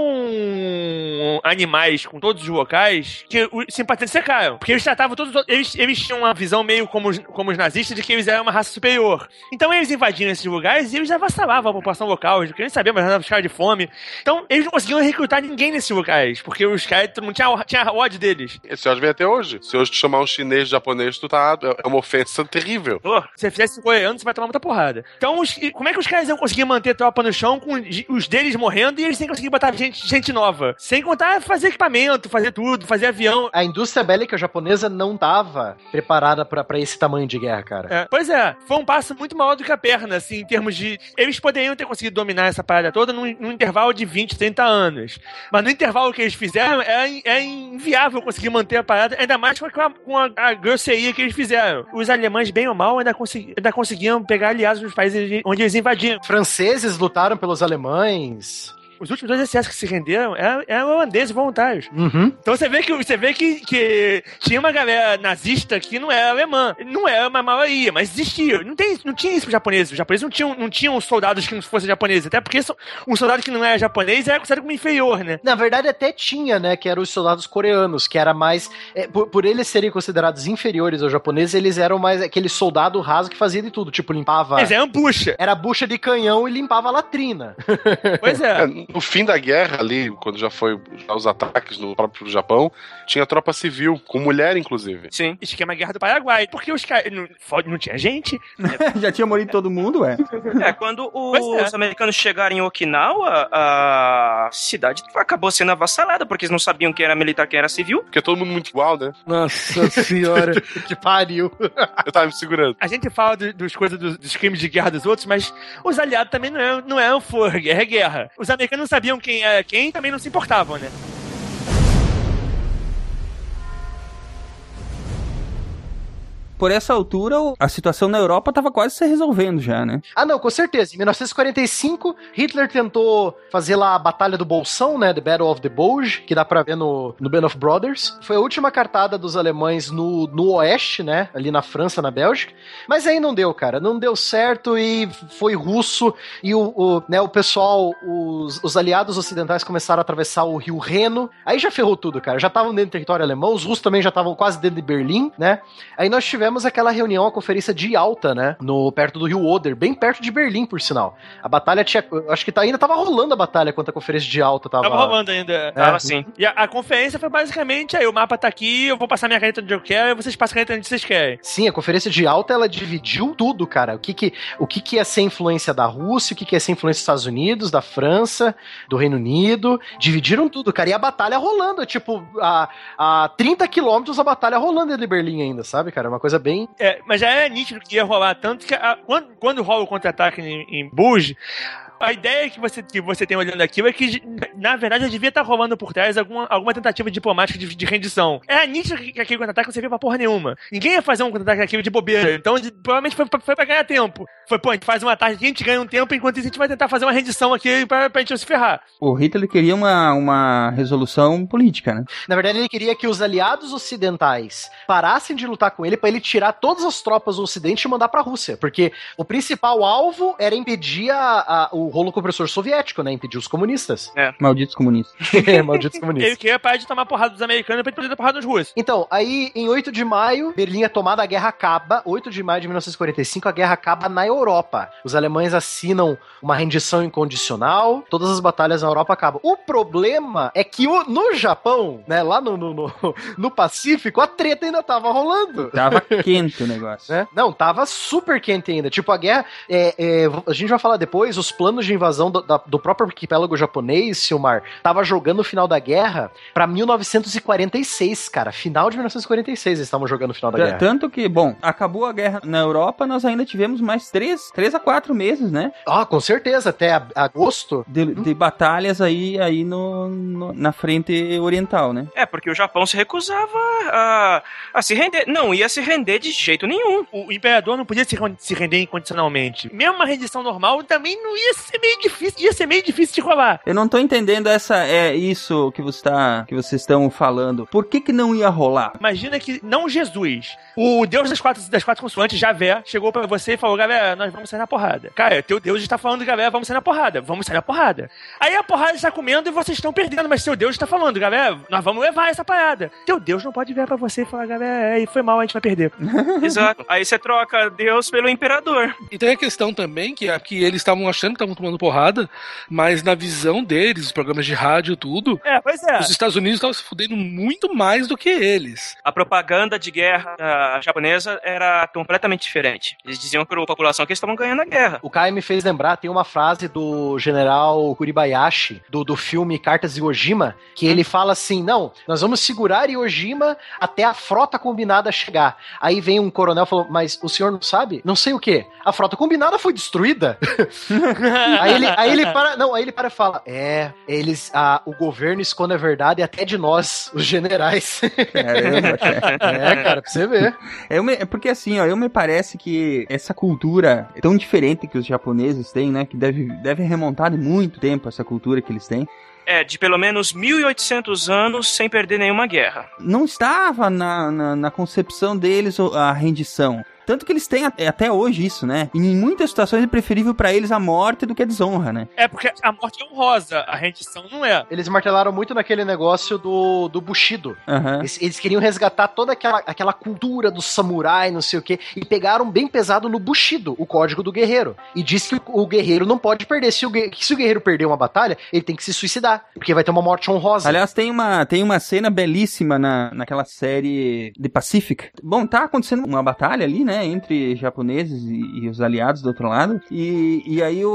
[SPEAKER 7] animais com todos os locais que os simpatizantes secaram. Porque eles tratavam todos. os- Eles, eles tinham uma visão meio como os, como os nazistas de que eles eram uma raça superior. Então eles invadiam esses lugares e eles avassalavam a população local. Eles não queriam saber, mas os caras de fome. Então eles não conseguiam recrutar ninguém nesses lugares. Porque os caras todo mundo tinha, tinha ódio deles.
[SPEAKER 5] Esse ódio vem até hoje. Se hoje tu chamar um chinês japonês, tu tá. É uma ofensa terrível.
[SPEAKER 4] Pô,
[SPEAKER 7] Se você fizesse coreano, você vai tomar muita porrada. Então, os- como é que os caras iam conseguir manter tropa no chão com os- deles morrendo e eles sem conseguir botar gente, gente nova? Sem contar fazer equipamento, fazer tudo, fazer avião.
[SPEAKER 3] A indústria bélica japonesa não tava preparada pra pra esse tamanho de guerra, cara.
[SPEAKER 7] É, pois é, foi um passo muito maior do que a perna, assim, em termos de. Eles poderiam ter conseguido dominar essa parada toda num, num intervalo de 20, 30 anos. Mas no intervalo que eles fizeram, é, é inviável conseguir manter a parada, ainda mais com a, com a, a grosseria que eles fizeram. Os alemães, bem ou mal, ainda, consegui- ainda conseguiam pegar aliados nos países onde eles invadiam.
[SPEAKER 3] Franceses lutaram pelos alemães.
[SPEAKER 7] Os últimos dois exércitos que se renderam eram, eram holandeses voluntários.
[SPEAKER 3] Uhum.
[SPEAKER 7] Então você vê que você vê que, que tinha uma galera nazista que não era alemã. Não era uma maioria, mas existia. Não, tem, não tinha isso para japoneses. Os japoneses não tinham, não tinham soldados que não fossem japoneses. Até porque um soldado que não era japonês era considerado como inferior, né?
[SPEAKER 3] Na verdade, até tinha, né? Que eram os soldados coreanos, que era mais. é, por, por eles serem considerados inferiores aos japoneses, eles eram mais aquele soldado raso que fazia de tudo. Tipo, limpava.
[SPEAKER 7] Mas eram bucha.
[SPEAKER 3] Era bucha de canhão e limpava a latrina.
[SPEAKER 7] Pois
[SPEAKER 5] É,
[SPEAKER 7] é.
[SPEAKER 5] no fim da guerra ali, quando já foi já os ataques no próprio Japão, tinha tropa civil, com mulher inclusive.
[SPEAKER 4] sim.
[SPEAKER 7] Esquema Guerra do Paraguai. Porque os caras. Não, não tinha gente.
[SPEAKER 1] Já tinha morrido todo mundo, ué.
[SPEAKER 4] É, quando
[SPEAKER 7] Pois
[SPEAKER 4] os
[SPEAKER 7] é.
[SPEAKER 4] americanos chegaram em Okinawa, a cidade acabou sendo avassalada, porque eles não sabiam quem era militar, quem era civil.
[SPEAKER 5] Porque é todo mundo muito igual, né?
[SPEAKER 2] Nossa senhora.
[SPEAKER 3] que pariu.
[SPEAKER 5] Eu tava me segurando.
[SPEAKER 7] A gente fala do- dos coisas dos, dos crimes de guerra dos outros, mas os aliados também não eram, não eram for, guerra é guerra. Os americanos não sabiam quem era quem também não se importavam, né?
[SPEAKER 1] Por essa altura, a situação na Europa tava quase se resolvendo já, né?
[SPEAKER 3] Ah, não, com certeza. Em 1945, Hitler tentou fazer lá a Batalha do Bolsão, né? The Battle of the Bulge, que dá pra ver no, no Band of Brothers. Foi a última cartada dos alemães no, no oeste, né? Ali na França, na Bélgica. Mas aí não deu, cara. Não deu certo e foi russo. E o, o, né, o pessoal, os, os aliados ocidentais começaram a atravessar o rio Reno. Aí já ferrou tudo, cara. Já estavam dentro do território alemão. Os russos também já estavam quase dentro de Berlim, né? Aí nós tivemos tivemos aquela reunião, a conferência de alta, né? No, perto do Rio Oder, bem perto de Berlim, por sinal. A batalha tinha. Acho que tá, ainda tava rolando a batalha quando a conferência de alta tava.
[SPEAKER 7] Tava rolando ainda.
[SPEAKER 3] É.
[SPEAKER 4] Tava assim.
[SPEAKER 7] E a, a conferência foi basicamente aí, o mapa tá aqui, eu vou passar minha caneta onde eu quero e vocês passam a caneta onde vocês querem.
[SPEAKER 3] Sim, a conferência de alta ela dividiu tudo, cara. O que que, o que, que ia ser influência da Rússia, o que, que ia ser influência dos Estados Unidos, da França, do Reino Unido. Dividiram tudo, cara. E a batalha rolando, tipo, a, a 30 quilômetros a batalha rolando dentro de Berlim ainda, sabe, cara? Uma coisa bem.
[SPEAKER 7] É, mas já é nítido que ia rolar tanto que a- quando, quando rola o contra-ataque em, em a ideia que você, que você tem olhando aquilo é que, na verdade, devia estar rolando por trás alguma, alguma tentativa diplomática de, de rendição. É nítido que, que aquele contra-ataque não servia pra porra nenhuma. Ninguém ia fazer um contra-ataque daquele de bobeira. Então, de- provavelmente foi, pra- foi pra ganhar tempo. Foi, pô, a gente faz uma tarde aqui, a gente ganha um tempo, enquanto isso a gente vai tentar fazer uma rendição aqui pra, pra gente não se ferrar.
[SPEAKER 1] O Hitler queria uma, uma resolução política, né?
[SPEAKER 3] Na verdade, ele queria que os aliados ocidentais parassem de lutar com ele pra ele tirar todas as tropas do Ocidente e mandar pra Rússia. Porque o principal alvo era impedir a- a- o rolo compressor soviético, né? Impedir os comunistas.
[SPEAKER 1] Malditos comunistas.
[SPEAKER 3] Malditos comunistas.
[SPEAKER 7] Ele queria parar de tomar porrada dos americanos pra ele poder dar porrada nos russos.
[SPEAKER 3] Então, aí em 8 de maio, Berlim é tomada, a guerra acaba. 8 de maio de 1945, a guerra acaba na Europa. Os alemães assinam uma rendição incondicional, todas as batalhas na Europa acabam. O problema é que o- no Japão, né, lá no, no, no- no Pacífico, a treta ainda tava rolando.
[SPEAKER 1] Tava quente o negócio.
[SPEAKER 3] né? Não, tava super quente ainda. Tipo, a guerra. é, é, a gente vai falar depois, os planos de invasão do, da- do próprio arquipélago japonês, Silmar, tava jogando o final da guerra pra 1946, cara. Final de 1946 eles estavam jogando o final da
[SPEAKER 1] T-
[SPEAKER 3] guerra.
[SPEAKER 1] Tanto que, bom, acabou a guerra na Europa, nós ainda tivemos mais três, três a quatro meses, né?
[SPEAKER 3] Ah, com certeza, até a- agosto.
[SPEAKER 1] De, de batalhas aí, aí no, no- na frente oriental, né?
[SPEAKER 4] É, porque o Japão se recusava a, a se render. Não ia se render de jeito nenhum.
[SPEAKER 7] O imperador não podia se, se render incondicionalmente. Mesmo uma rendição normal também não ia ser meio difícil, ia ser meio difícil de rolar.
[SPEAKER 1] Eu não tô entendendo essa é isso que você tá, que vocês estão falando. Por que que não ia rolar?
[SPEAKER 7] Imagina que não Jesus, o Deus das quatro, das quatro consoantes, Javé, chegou pra você e falou: galera, nós vamos sair na porrada. Cara, teu Deus está falando, galera, vamos sair na porrada, vamos sair na porrada. Aí a porrada está comendo e vocês estão perdendo, mas seu Deus está falando, galera, nós vamos levar essa parada. Teu Deus não pode virar pra você e falar, galera, é, foi mal, a gente vai perder.
[SPEAKER 4] Exato. Aí você troca Deus pelo imperador.
[SPEAKER 2] E tem a questão também que aqui eles estavam achando que estavam tomando porrada, mas na visão deles, os programas de rádio tudo,
[SPEAKER 7] É, pois é.
[SPEAKER 2] os Estados Unidos estavam se fudendo muito mais do que eles.
[SPEAKER 4] A propaganda de guerra ah, japonesa era completamente diferente. Eles diziam para a população que eles estavam ganhando a guerra.
[SPEAKER 3] O Kai me fez lembrar, tem uma frase do general Kuribayashi, do, do filme Cartas de Ojima, que ele fala assim: não, nós vamos segurar Iojima até a frota combinada chegar. Aí vem um coronel e falou: Mas o senhor não sabe? Não sei o quê. A frota combinada foi destruída. aí, ele, aí ele para. Não, aí ele para e fala: É, eles. A, o governo esconde a verdade até de nós, os generais.
[SPEAKER 1] Caramba, cara.
[SPEAKER 3] é, cara, pra você ver.
[SPEAKER 1] Me- é porque assim, ó, eu me parece que essa cultura é tão diferente que os japoneses têm, né? Que deve, deve remontar de muito tempo essa cultura que eles têm.
[SPEAKER 4] É, de pelo menos 1800 anos sem perder nenhuma guerra.
[SPEAKER 1] Não estava na, na, na concepção deles a rendição. Tanto que eles têm até hoje isso, né? E em muitas situações é preferível pra eles a morte do que a desonra, né?
[SPEAKER 7] É porque a morte é honrosa, a rendição não é.
[SPEAKER 3] Eles martelaram muito naquele negócio do, do Bushido.
[SPEAKER 1] Aham.
[SPEAKER 3] Eles, eles queriam resgatar toda aquela, aquela cultura do samurai, não sei o quê, e pegaram bem pesado no Bushido, o código do guerreiro. E diz que o, o guerreiro não pode perder. Se o, se o guerreiro perder uma batalha, ele tem que se suicidar, porque vai ter uma morte honrosa.
[SPEAKER 1] Aliás, tem uma, tem uma cena belíssima na, naquela série The Pacific. Bom, tá acontecendo uma batalha ali, né, entre japoneses e, e os aliados do outro lado. E, e aí o,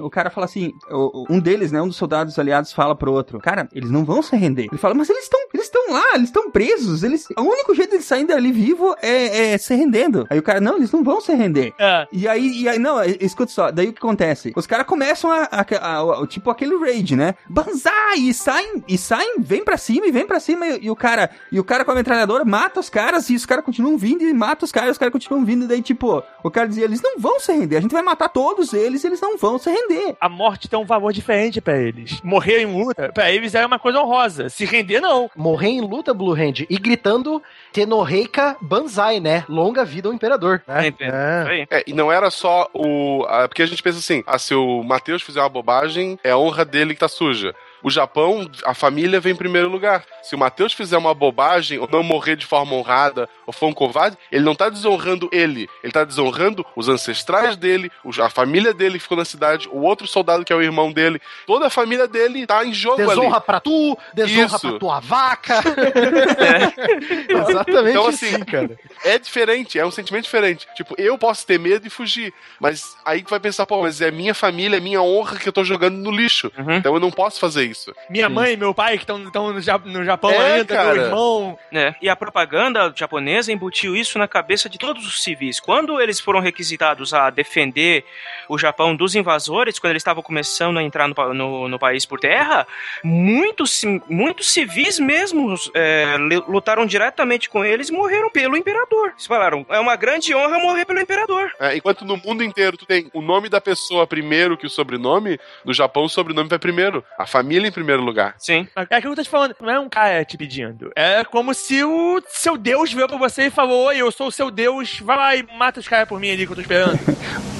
[SPEAKER 1] o, o cara fala assim, o- um deles, né, um dos soldados aliados fala pro outro, cara, eles não vão se render. Ele fala, mas eles estão eles estão lá, eles estão presos, eles, o único jeito de eles saírem dali vivo é, é se rendendo. Aí o cara, não, eles não vão se render.
[SPEAKER 7] É.
[SPEAKER 1] E aí, e aí, não, escuta só, daí o que acontece? Os caras começam a, a- a- a- tipo aquele raid, né? Banzai! E saem, e saem, vem pra cima e vem pra cima, e, e o cara, e o cara com a metralhadora mata os caras, e os caras continuam vindo e mata os caras, os caras continuam vindo, e daí, tipo, o cara dizia, eles não vão se render, a gente vai matar todos eles, eles não vão se render.
[SPEAKER 7] A morte tem um valor diferente pra eles. Morrer em luta, pra eles é uma coisa honrosa. Se render, não.
[SPEAKER 3] Morrer em luta, Blue Hand, e gritando Tenoheika Banzai, né? Longa vida ao imperador. né?
[SPEAKER 4] É.
[SPEAKER 5] É, e não era só o. a- porque a gente pensa assim: ah, se o Matheus fizer uma bobagem, é a honra dele que tá suja. O Japão, a família vem em primeiro lugar. Se o Matheus fizer uma bobagem, ou não morrer de forma honrada, ou for um covarde, ele não tá desonrando ele. Ele tá desonrando os ancestrais dele, a família dele que ficou na cidade, o outro soldado que é o irmão dele. Toda a família dele tá em jogo
[SPEAKER 3] desonra
[SPEAKER 5] ali.
[SPEAKER 3] Desonra pra tu, desonra
[SPEAKER 5] Isso.
[SPEAKER 3] pra tua vaca. é. Exatamente
[SPEAKER 5] então, assim,
[SPEAKER 3] assim, cara.
[SPEAKER 5] É diferente, é um sentimento diferente. Tipo, eu posso ter medo e fugir, mas aí tu vai pensar, pô, mas é minha família, é minha honra que eu tô jogando no lixo.
[SPEAKER 4] Uhum.
[SPEAKER 5] Então eu não posso fazer isso.
[SPEAKER 7] Minha mãe e meu pai que estão no, Ja- no Japão
[SPEAKER 5] É,
[SPEAKER 7] ainda,
[SPEAKER 5] cara.
[SPEAKER 7] meu irmão.
[SPEAKER 4] É, e a propaganda japonesa embutiu isso na cabeça de todos os civis. Quando eles foram requisitados a defender o Japão dos invasores, quando eles estavam começando a entrar no, no- no país por terra, muitos, muitos civis mesmos é, lutaram diretamente com eles e morreram pelo imperador. Eles falaram, é uma grande honra morrer pelo imperador.
[SPEAKER 5] É, enquanto no mundo inteiro tu tem o nome da pessoa primeiro que o sobrenome, no Japão o sobrenome vai primeiro. A família em primeiro lugar.
[SPEAKER 4] Sim.
[SPEAKER 7] É aquilo que eu tô te falando, não é um cara te pedindo. É como se o seu Deus veio pra você e falou: Oi, eu sou o seu Deus, vai lá e mata os caras por mim ali que eu tô esperando.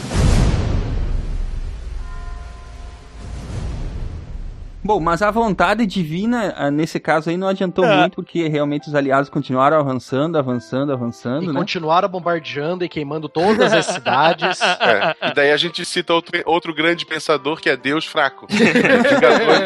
[SPEAKER 1] Bom, mas a vontade divina, ah, nesse caso aí, não adiantou
[SPEAKER 7] É.
[SPEAKER 1] muito, porque realmente os aliados continuaram avançando, avançando,
[SPEAKER 3] E
[SPEAKER 1] avançando, né?
[SPEAKER 3] continuaram bombardeando e queimando todas as cidades.
[SPEAKER 5] É, e daí a gente cita outro, outro grande pensador que é Deus fraco.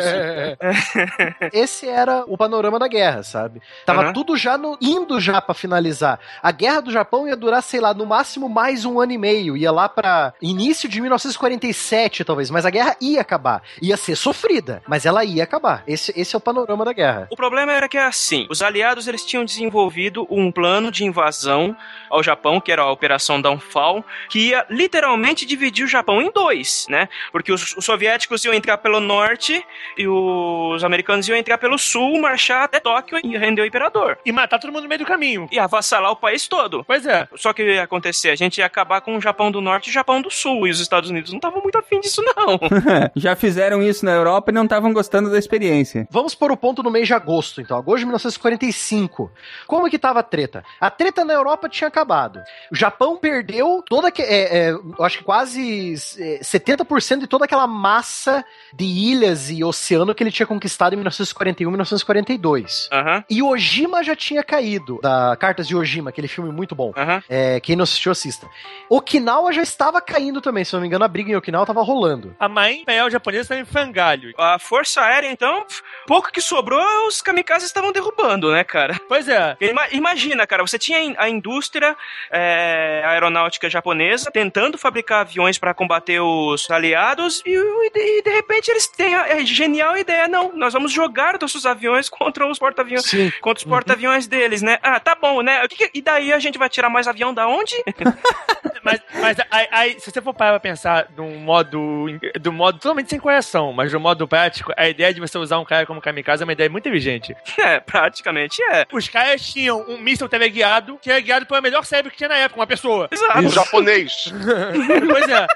[SPEAKER 3] Esse era o panorama da guerra, sabe? Tava
[SPEAKER 4] Uhum.
[SPEAKER 3] tudo já no- indo já pra finalizar. A guerra do Japão ia durar, sei lá, no máximo mais um ano e meio. Ia lá pra início de 1947, talvez. Mas a guerra ia acabar. Ia ser sofrida, mas ela ia acabar. Esse, esse é o panorama da guerra.
[SPEAKER 4] O problema era que assim, os aliados eles tinham desenvolvido um plano de invasão ao Japão, que era a Operação Downfall, que ia literalmente dividir o Japão em dois, né? Porque os, os soviéticos iam entrar pelo norte e os americanos iam entrar pelo sul, marchar até Tóquio e render o imperador.
[SPEAKER 7] e matar todo mundo no meio do caminho.
[SPEAKER 4] E avassalar o país todo.
[SPEAKER 7] Pois é.
[SPEAKER 4] Só que ia acontecer? A gente ia acabar com o Japão do Norte e o Japão do Sul. E os Estados Unidos não estavam muito afim disso, não.
[SPEAKER 1] Já fizeram isso na Europa e não estavam gostando da experiência.
[SPEAKER 3] Vamos pôr o ponto no mês de agosto, então. Agosto de 1945. Como que tava a treta? A treta na Europa tinha acabado. O Japão perdeu toda que, é, é, eu acho que quase é, 70% de toda aquela massa de ilhas e oceano que ele tinha conquistado em 1941 e 1942.
[SPEAKER 4] Aham,
[SPEAKER 3] E Ojima já tinha caído, da Cartas de Ojima, aquele filme muito bom.
[SPEAKER 4] aham.
[SPEAKER 3] É, quem não assistiu, assista. Okinawa já estava caindo também, se não me engano, a briga em Okinawa estava rolando.
[SPEAKER 7] A Marinha Japonesa tá em frangalho.
[SPEAKER 4] A Força Aérea, então, pouco que sobrou, os kamikazes estavam derrubando, né, cara?
[SPEAKER 7] Pois é.
[SPEAKER 4] Ima- Imagina, cara, você tinha a indústria é, aeronáutica japonesa tentando fabricar aviões para combater os aliados e, e de, repente eles têm a, a genial ideia, não, nós vamos jogar nossos aviões contra os porta-aviões, contra os porta-aviões deles, né? Ah, tá bom, né? Que que- e daí a gente vai tirar mais avião da onde?
[SPEAKER 7] Mas, mas aí, aí, se você for parar pra pensar de um modo, do modo totalmente sem coração, mas do modo prático, a ideia de você usar um cara como kamikaze é uma ideia muito inteligente.
[SPEAKER 4] é, praticamente é.
[SPEAKER 7] Os caras tinham um míssil teleguiado que era guiado pelo melhor cérebro que tinha na época, uma pessoa.
[SPEAKER 4] Exato.
[SPEAKER 5] O japonês.
[SPEAKER 7] pois é.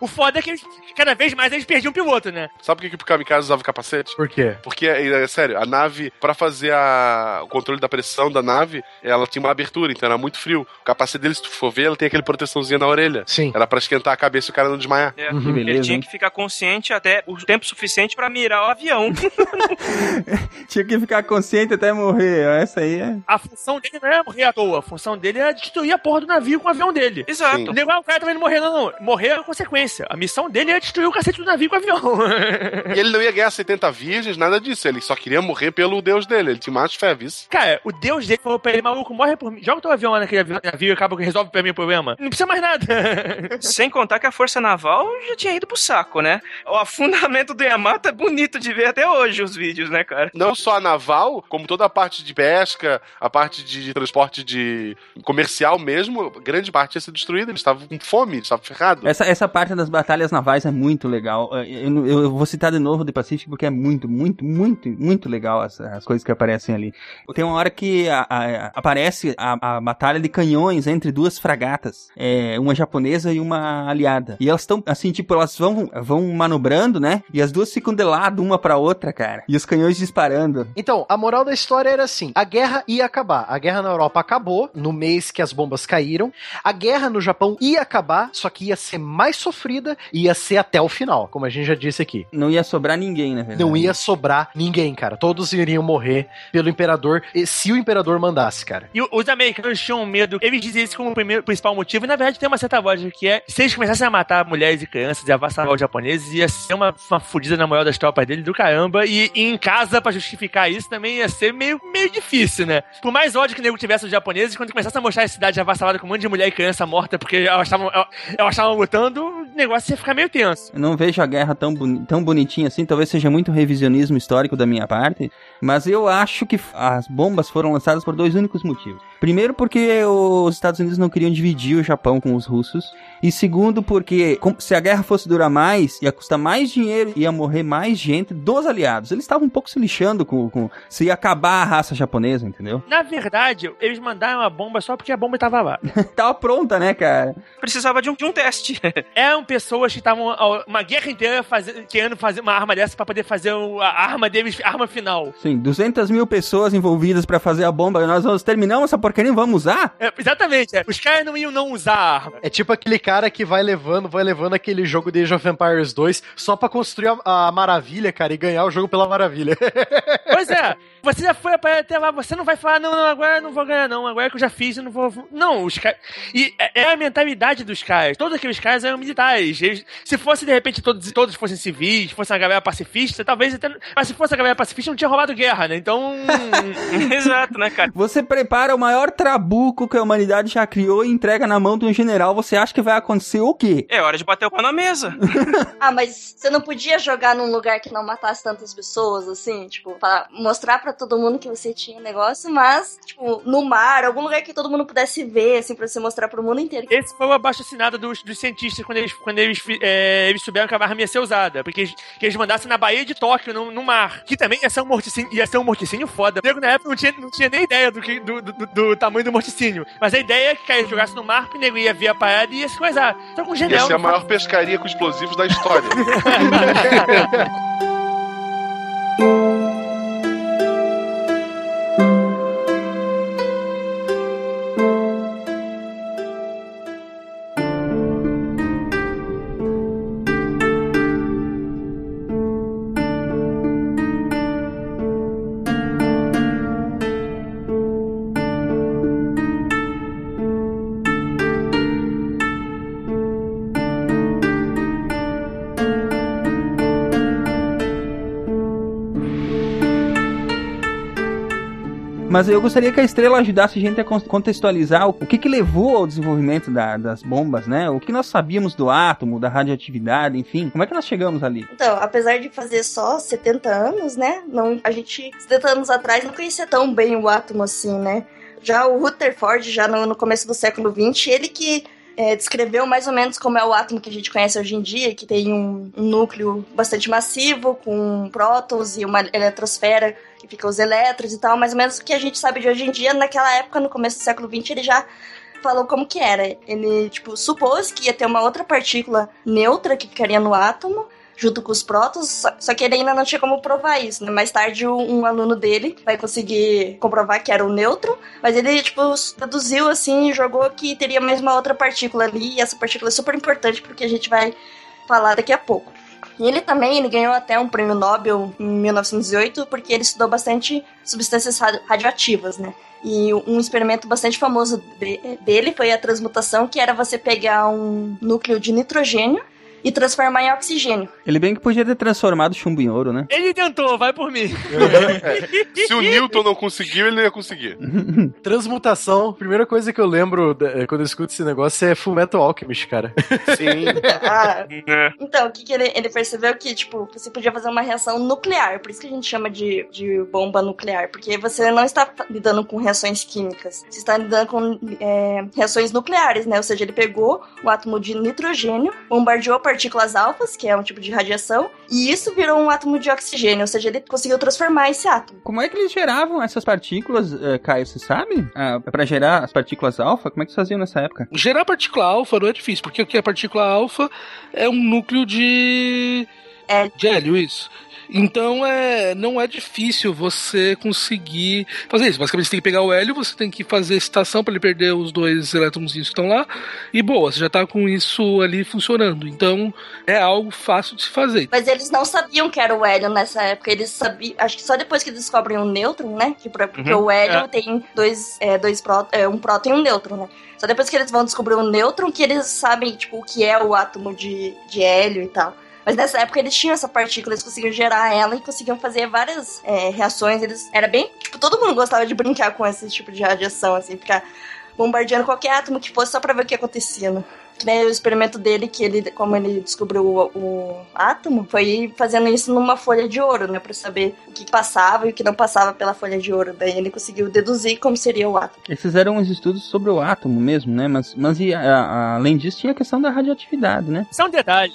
[SPEAKER 7] O foda é que eles, cada vez mais eles perdiam o piloto, né?
[SPEAKER 5] Sabe por que, que o kamikaze usava capacete?
[SPEAKER 3] Por quê?
[SPEAKER 5] Porque, é, é sério, a nave, pra fazer a- o controle da pressão da nave, ela tinha uma abertura, então era muito frio. O capacete dele, se tu for ver, ela tem aquele proteçãozinho na orelha.
[SPEAKER 3] Sim.
[SPEAKER 5] Era pra esquentar a cabeça e o cara não desmaiar.
[SPEAKER 4] É.
[SPEAKER 1] Que beleza,
[SPEAKER 4] Ele tinha
[SPEAKER 1] hein?
[SPEAKER 4] que ficar consciente até o tempo suficiente pra mirar o avião.
[SPEAKER 1] Tinha que ficar consciente até morrer. Essa aí é.
[SPEAKER 7] A função dele não era morrer à toa, a função dele era destruir a porra do navio com o avião dele.
[SPEAKER 4] Exato.
[SPEAKER 5] Sim.
[SPEAKER 7] Não é igual o cara também não morrer, não, não. Morrer é a consequência. A missão dele é destruir o cacete do navio com o avião.
[SPEAKER 5] E ele não ia ganhar 70 virgens, nada disso. Ele só queria morrer pelo deus dele. Ele tinha mais fé, viu?
[SPEAKER 7] Cara, o deus dele falou pra ele, maluco, morre por mim. Joga teu avião lá naquele avião, navio e acaba que resolve pra mim o problema. Não precisa mais nada.
[SPEAKER 4] Sem contar que a Força Naval já tinha ido pro saco, né? O afundamento do Yamato é bonito de ver até hoje os vídeos, né, cara?
[SPEAKER 5] Não só a naval, como toda a parte de pesca, a parte de transporte de comercial mesmo, grande parte ia ser destruída. Eles estavam com fome, eles estavam ferrados.
[SPEAKER 1] Essa, essa parte das batalhas navais é muito legal. Eu, eu- eu vou citar de novo The Pacific porque é muito, muito, muito, muito legal as, as coisas que aparecem ali. Tem uma hora que a- a- aparece a, a batalha de canhões entre duas fragatas, é, uma japonesa e uma aliada. E elas estão, assim, tipo, elas vão, vão manobrando, né? E as duas ficam de lado uma pra outra, cara. E os canhões disparando.
[SPEAKER 3] Então, a moral da história era assim: a guerra ia acabar. A guerra na Europa acabou no mês que as bombas caíram. A guerra no Japão ia acabar, só que ia ser mais sofrida sofrida e ia ser até o final, como a gente já disse aqui.
[SPEAKER 1] Não ia sobrar ninguém, né?
[SPEAKER 3] Não ia sobrar ninguém, cara. Todos iriam morrer pelo imperador, se o imperador mandasse, cara.
[SPEAKER 7] E os americanos tinham medo, eles diziam isso como o primeiro, principal motivo, e na verdade tem uma certa lógica que é, se eles começassem a matar mulheres e crianças e avassalar os japoneses, ia ser uma, uma fudida na moral das tropas dele do caramba, e, e em casa, para justificar isso, também ia ser meio, meio difícil, né? Por mais ódio que o nego tivesse os japoneses, quando começasse a mostrar a cidade avassalada com um monte de mulher e criança morta porque elas estavam elas estavam lutando, negócio ia ficar meio tenso.
[SPEAKER 1] Eu não vejo a guerra tão, boni tão bonitinha assim, talvez seja muito revisionismo histórico da minha parte, mas eu acho que as bombas foram lançadas por dois únicos motivos. Primeiro, porque os Estados Unidos não queriam dividir o Japão com os russos. E segundo, porque se a guerra fosse durar mais, ia custar mais dinheiro, ia morrer mais gente dos aliados. Eles estavam um pouco se lixando com, com se ia acabar a raça japonesa, entendeu?
[SPEAKER 7] Na verdade, eles mandaram a bomba só porque a bomba estava lá.
[SPEAKER 1] tava pronta, né, cara?
[SPEAKER 4] Precisava de um, de um teste.
[SPEAKER 7] Eram pessoas que estavam uma guerra inteira fazer, querendo fazer uma arma dessa para poder fazer a arma deles, a arma final.
[SPEAKER 1] Sim, 200 mil pessoas envolvidas para fazer a bomba. Nós vamos terminamos essa porcaria vamos usar?
[SPEAKER 7] É, exatamente. É. Os caras não iam não usar a arma.
[SPEAKER 3] É tipo aquele cara que vai levando, vai levando aquele jogo de Age of Empires 2 só pra construir a, a maravilha, cara, e ganhar o jogo pela maravilha.
[SPEAKER 7] Pois é. Você já foi até lá, você não vai falar, não, não, agora eu não vou ganhar, não. Agora que eu já fiz, eu não vou. Não, os caras. E é, é a mentalidade dos caras. Todos aqueles caras eram militares. Eles, se fosse, de repente, todos, todos fossem civis, fosse uma galera pacifista, talvez até. Mas se fosse a galera pacifista, não tinha roubado guerra, né? Então.
[SPEAKER 4] Exato, né, cara?
[SPEAKER 1] Você prepara o maior trabuco que a humanidade já criou e entrega na mão de um general. Você acha que vai acontecer o quê?
[SPEAKER 4] É hora de bater o pau na mesa.
[SPEAKER 8] ah, mas você não podia jogar num lugar que não matasse tantas pessoas, assim? Tipo, pra mostrar pra todo mundo que você tinha negócio, mas, tipo, no mar, algum lugar que todo mundo pudesse ver, assim, pra você mostrar pro mundo inteiro.
[SPEAKER 7] Esse foi o abaixo assinado dos, dos cientistas quando eles, quando eles, é, eles souberam que a arma ia ser usada. Porque eles, que eles mandassem na Baía de Tóquio, no, no mar. Que também ia ser um morticínio, ia ser um morticínio foda. Eu, na época, não tinha, não tinha nem ideia do, que, do, do, do tamanho do morticínio. Mas a ideia é que caísse jogasse no mar, o nego ia ver a parada e ia se coisar. Então, com genial.
[SPEAKER 5] Essa é a maior pescaria com explosivos da história.
[SPEAKER 1] Mas eu gostaria que a estrela ajudasse a gente a contextualizar o que, que levou ao desenvolvimento da, das bombas, né? O que nós sabíamos do átomo, da radioatividade, enfim. Como é que nós chegamos ali?
[SPEAKER 8] Então, apesar de fazer só 70 anos, né? Não, a gente, 70 anos atrás, não conhecia tão bem o átomo assim, né? Já o Rutherford, já no, no começo do século XX, ele que é, descreveu mais ou menos como é o átomo que a gente conhece hoje em dia, que tem um, um núcleo bastante massivo, com prótons e uma eletrosfera que fica os elétrons e tal, mais ou menos o que a gente sabe de hoje em dia, naquela época, no começo do século XX, ele já falou como que era. Ele, tipo, supôs que ia ter uma outra partícula neutra que ficaria no átomo, junto com os prótons, só, que ele ainda não tinha como provar isso, né? Mais tarde, um, um, aluno dele vai conseguir comprovar que era o nêutron, mas ele, tipo, deduziu, assim, jogou que teria mais uma outra partícula ali, e essa partícula é super importante porque a gente vai falar daqui a pouco. E ele também ele ganhou até um prêmio Nobel em 1908 porque ele estudou bastante substâncias radioativas, né? E um experimento bastante famoso dele foi a transmutação, que era você pegar um núcleo de nitrogênio e transformar em oxigênio.
[SPEAKER 1] Ele bem que podia ter transformado chumbo em ouro, né?
[SPEAKER 7] Ele tentou, vai por mim.
[SPEAKER 5] Se o Newton não conseguiu, ele não ia conseguir.
[SPEAKER 3] Transmutação, primeira coisa que eu lembro eh, quando eu escuto esse negócio é Fullmetal Alchemist, cara.
[SPEAKER 4] Sim.
[SPEAKER 8] ah, é. Então, o que, que ele, ele, percebeu que, tipo, você podia fazer uma reação nuclear, por isso que a gente chama de, de bomba nuclear, porque você não está lidando com reações químicas, você está lidando com é, reações nucleares, né? Ou seja, ele pegou o átomo de nitrogênio, bombardeou a partículas alfas, que é um tipo de radiação, e isso virou um átomo de oxigênio, ou seja, ele conseguiu transformar esse átomo.
[SPEAKER 1] Como é que eles geravam essas partículas, uh, Caio, você sabe? Ah, para gerar as partículas alfa, como é que eles faziam nessa época?
[SPEAKER 2] Gerar partícula alfa não é difícil, porque o que é partícula alfa é um núcleo de...
[SPEAKER 8] É.
[SPEAKER 2] De hélio, isso. Então é, não é difícil você conseguir fazer isso. Basicamente você tem que pegar o hélio, você tem que fazer excitação para ele perder os dois elétrons que estão lá, e boa, você já tá com isso ali funcionando. Então é algo fácil de se fazer.
[SPEAKER 8] Mas eles não sabiam que era o hélio nessa época, eles sabiam. Acho que só depois que eles descobrem o nêutron, né? Que, porque uhum, o hélio é. tem dois, é, dois pró, é, um próton e um nêutron, né? Só depois que eles vão descobrir o nêutron que eles sabem, tipo, o que é o átomo de, de hélio e tal. Mas nessa época eles tinham essa partícula, eles conseguiam gerar ela e conseguiam fazer várias é, reações. Eles era bem. Tipo, todo mundo gostava de brincar com esse tipo de radiação, assim, ficar bombardeando qualquer átomo que fosse só pra ver o que acontecia. Né? Que nem o experimento dele, que ele, como ele descobriu o, o, átomo, foi fazendo isso numa folha de ouro, né? Pra saber o que passava e o que não passava pela folha de ouro. Daí ele conseguiu deduzir como seria o átomo.
[SPEAKER 1] Eles fizeram uns estudos sobre o átomo mesmo, né? Mas, mas e, a, a, além disso, tinha a questão da radioatividade, né?
[SPEAKER 7] São detalhes.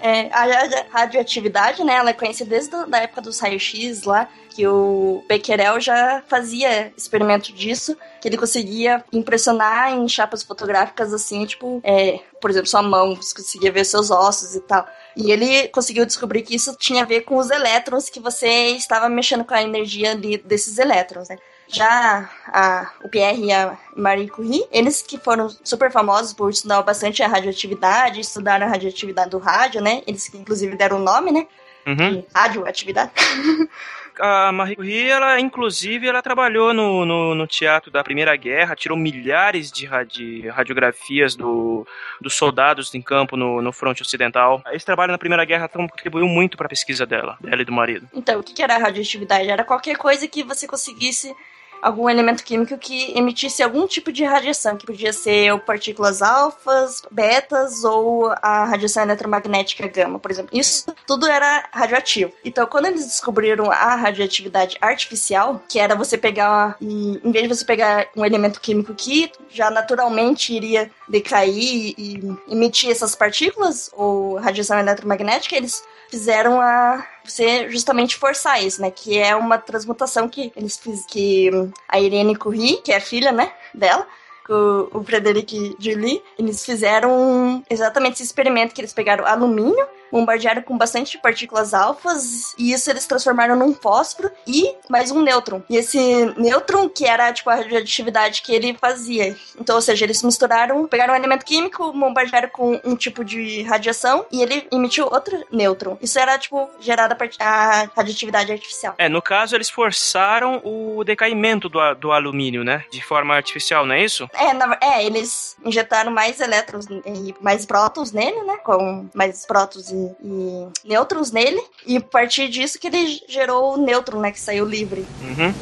[SPEAKER 8] é, a radioatividade, né? Ela é conhecida desde a época dos raios-x lá que o Becquerel já fazia experimento disso, que ele conseguia impressionar em chapas fotográficas assim, tipo, é, por exemplo, sua mão, você conseguia ver seus ossos e tal. E ele conseguiu descobrir que isso tinha a ver com os elétrons, que você estava mexendo com a energia desses elétrons, né? Já a, o Pierre e a Marie Curie, eles que foram super famosos por estudar bastante a radioatividade, estudaram a radioatividade do rádio, né? Eles que inclusive deram o nome, né? Uhum. Radioatividade.
[SPEAKER 4] a Marie Curie, ela, inclusive, ela trabalhou no, no, no teatro da Primeira Guerra, tirou milhares de, radi, radiografias do, dos soldados em campo no, no fronte ocidental. Esse trabalho na Primeira Guerra contribuiu muito para a pesquisa dela, dela e do marido.
[SPEAKER 8] Então, o que era a radioatividade? Era qualquer coisa que você conseguisse algum elemento químico que emitisse algum tipo de radiação, que podia ser partículas alfas, betas ou a radiação eletromagnética gama, por exemplo. Isso tudo era radioativo. Então, quando eles descobriram a radioatividade artificial, que era você pegar e em vez de você pegar um elemento químico que já naturalmente iria decair e emitir essas partículas ou radiação eletromagnética, eles fizeram a você justamente forçar isso, né? Que é uma transmutação que eles fiz, que a Irene Curie, que é a filha, né, dela, o, o Frederic Julie, eles fizeram exatamente esse experimento que eles pegaram alumínio bombardearam com bastante partículas alfas e isso eles transformaram num fósforo e mais um nêutron. E esse nêutron que era tipo a radioatividade que ele fazia. Então, ou seja, eles misturaram, pegaram um elemento químico, bombardearam com um tipo de radiação e ele emitiu outro nêutron. Isso era tipo gerada a radioatividade artificial.
[SPEAKER 4] É, no caso eles forçaram o decaimento do, do alumínio, né? De forma artificial, não é isso?
[SPEAKER 8] É, na, é eles injetaram mais elétrons e mais prótons nele, né? Com mais prótons e e, nêutrons nele, e a partir disso que ele gerou o nêutron, né, que saiu livre.
[SPEAKER 4] Uhum.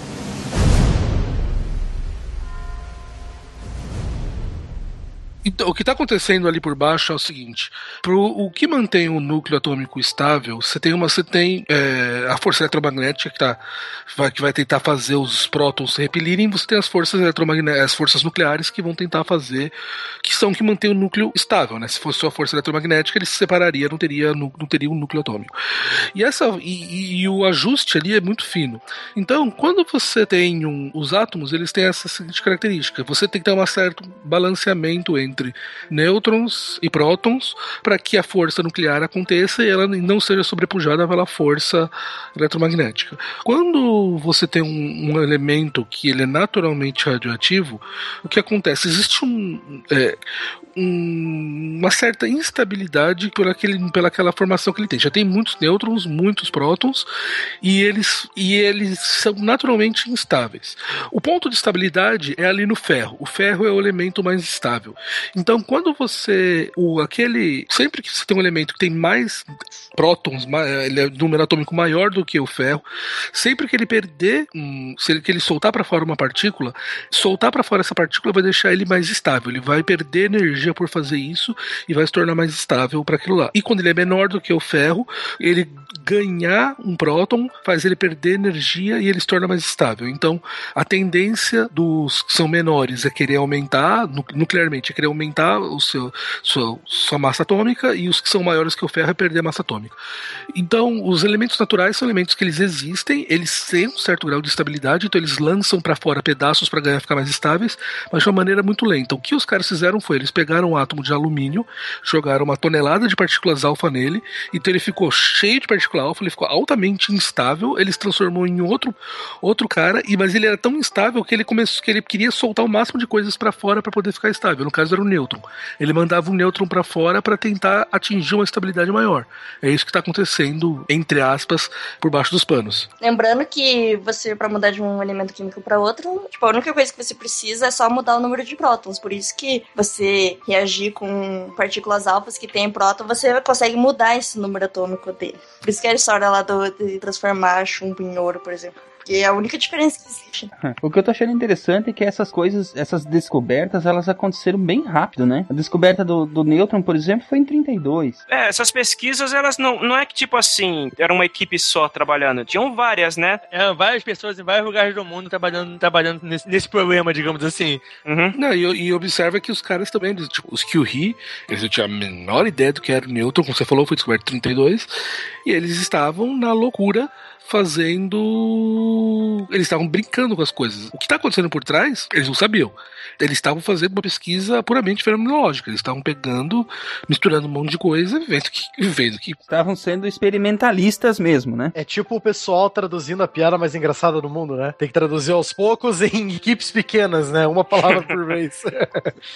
[SPEAKER 2] Então, o que está acontecendo ali por baixo é o seguinte: pro, o que mantém o núcleo atômico estável, você tem uma, você tem é, a força eletromagnética que, tá, vai, que vai tentar fazer os prótons se repelirem, você tem as forças eletromagnéticas, as forças nucleares que vão tentar fazer, que são que mantêm o núcleo estável, né? Se fosse só a força eletromagnética, ele se separaria, não teria, não teria um núcleo atômico. E essa e, e, o ajuste ali é muito fino. Então, quando você tem um, os átomos, eles têm essa seguinte característica: você tem que ter um certo balanceamento entre entre nêutrons e prótons para que a força nuclear aconteça e ela não seja sobrepujada pela força eletromagnética. Quando você tem um, um elemento que ele é naturalmente radioativo, o que acontece? Existe um, é, um, uma certa instabilidade por aquele, pelaquela formação que ele tem. Já tem muitos nêutrons, muitos prótons e eles, e eles são naturalmente instáveis. O ponto de estabilidade é ali no ferro. O ferro é o elemento mais estável. Então, quando você. O, aquele. Sempre que você tem um elemento que tem mais prótons, ele é número atômico maior do que o ferro, sempre que ele perder, um, se ele, que ele soltar para fora uma partícula, soltar para fora essa partícula vai deixar ele mais estável. Ele vai perder energia por fazer isso e vai se tornar mais estável para aquilo lá. E quando ele é menor do que o ferro, ele ganhar um próton faz ele perder energia e ele se torna mais estável. Então, a tendência dos que são menores é querer aumentar nuclearmente, é querer aumentar o seu, sua, sua massa atômica e os que são maiores que o ferro é perder massa atômica. Então, os elementos naturais são elementos que eles existem, eles têm um certo grau de estabilidade, então eles lançam para fora pedaços para ganhar ficar mais estáveis, mas de uma maneira muito lenta. O que os caras fizeram foi, eles pegaram um átomo de alumínio, jogaram uma tonelada de partículas alfa nele, então ele ficou cheio de partícula alfa, ele ficou altamente instável, ele se transformou em outro outro cara, e mas ele era tão instável que ele começou que ele queria soltar o máximo de coisas para fora para poder ficar estável. No caso era o nêutron. Ele mandava o nêutron para fora para tentar atingir uma estabilidade maior. É isso que está acontecendo entre aspas por baixo dos panos.
[SPEAKER 8] Lembrando que você para mudar de um elemento químico para outro, tipo, a única coisa que você precisa é só mudar o número de prótons. Por isso que você reagir com partículas alfas que tem próton, você consegue mudar esse número atômico dele. Por isso que a história lá do, de transformar chumbo em ouro, por exemplo. Que é a única diferença que existe.
[SPEAKER 1] O que eu tô achando interessante é que essas coisas, essas descobertas, elas aconteceram bem rápido, né? A descoberta do, do nêutron, por exemplo, foi em 32.
[SPEAKER 4] É, essas pesquisas, elas não, não é que tipo assim, era uma equipe só trabalhando, tinham várias, né?
[SPEAKER 7] É, várias pessoas em vários lugares do mundo trabalhando, trabalhando nesse, nesse problema, digamos assim.
[SPEAKER 2] Uhum. Não, e, e, observa que os caras também, tipo, os Kyuhi, eles não tinham a menor ideia do que era o nêutron, como você falou, foi descoberto em 32, e eles estavam na loucura fazendo. Eles estavam brincando com as coisas. O que está acontecendo por trás, eles não sabiam. Eles estavam fazendo uma pesquisa puramente fenomenológica. Eles estavam pegando, misturando um monte de coisa, vendo que. Vendo que...
[SPEAKER 1] Estavam sendo experimentalistas mesmo, né?
[SPEAKER 3] É tipo o pessoal traduzindo a piada mais engraçada do mundo, né? Tem que traduzir aos poucos em equipes pequenas, né? Uma palavra por vez.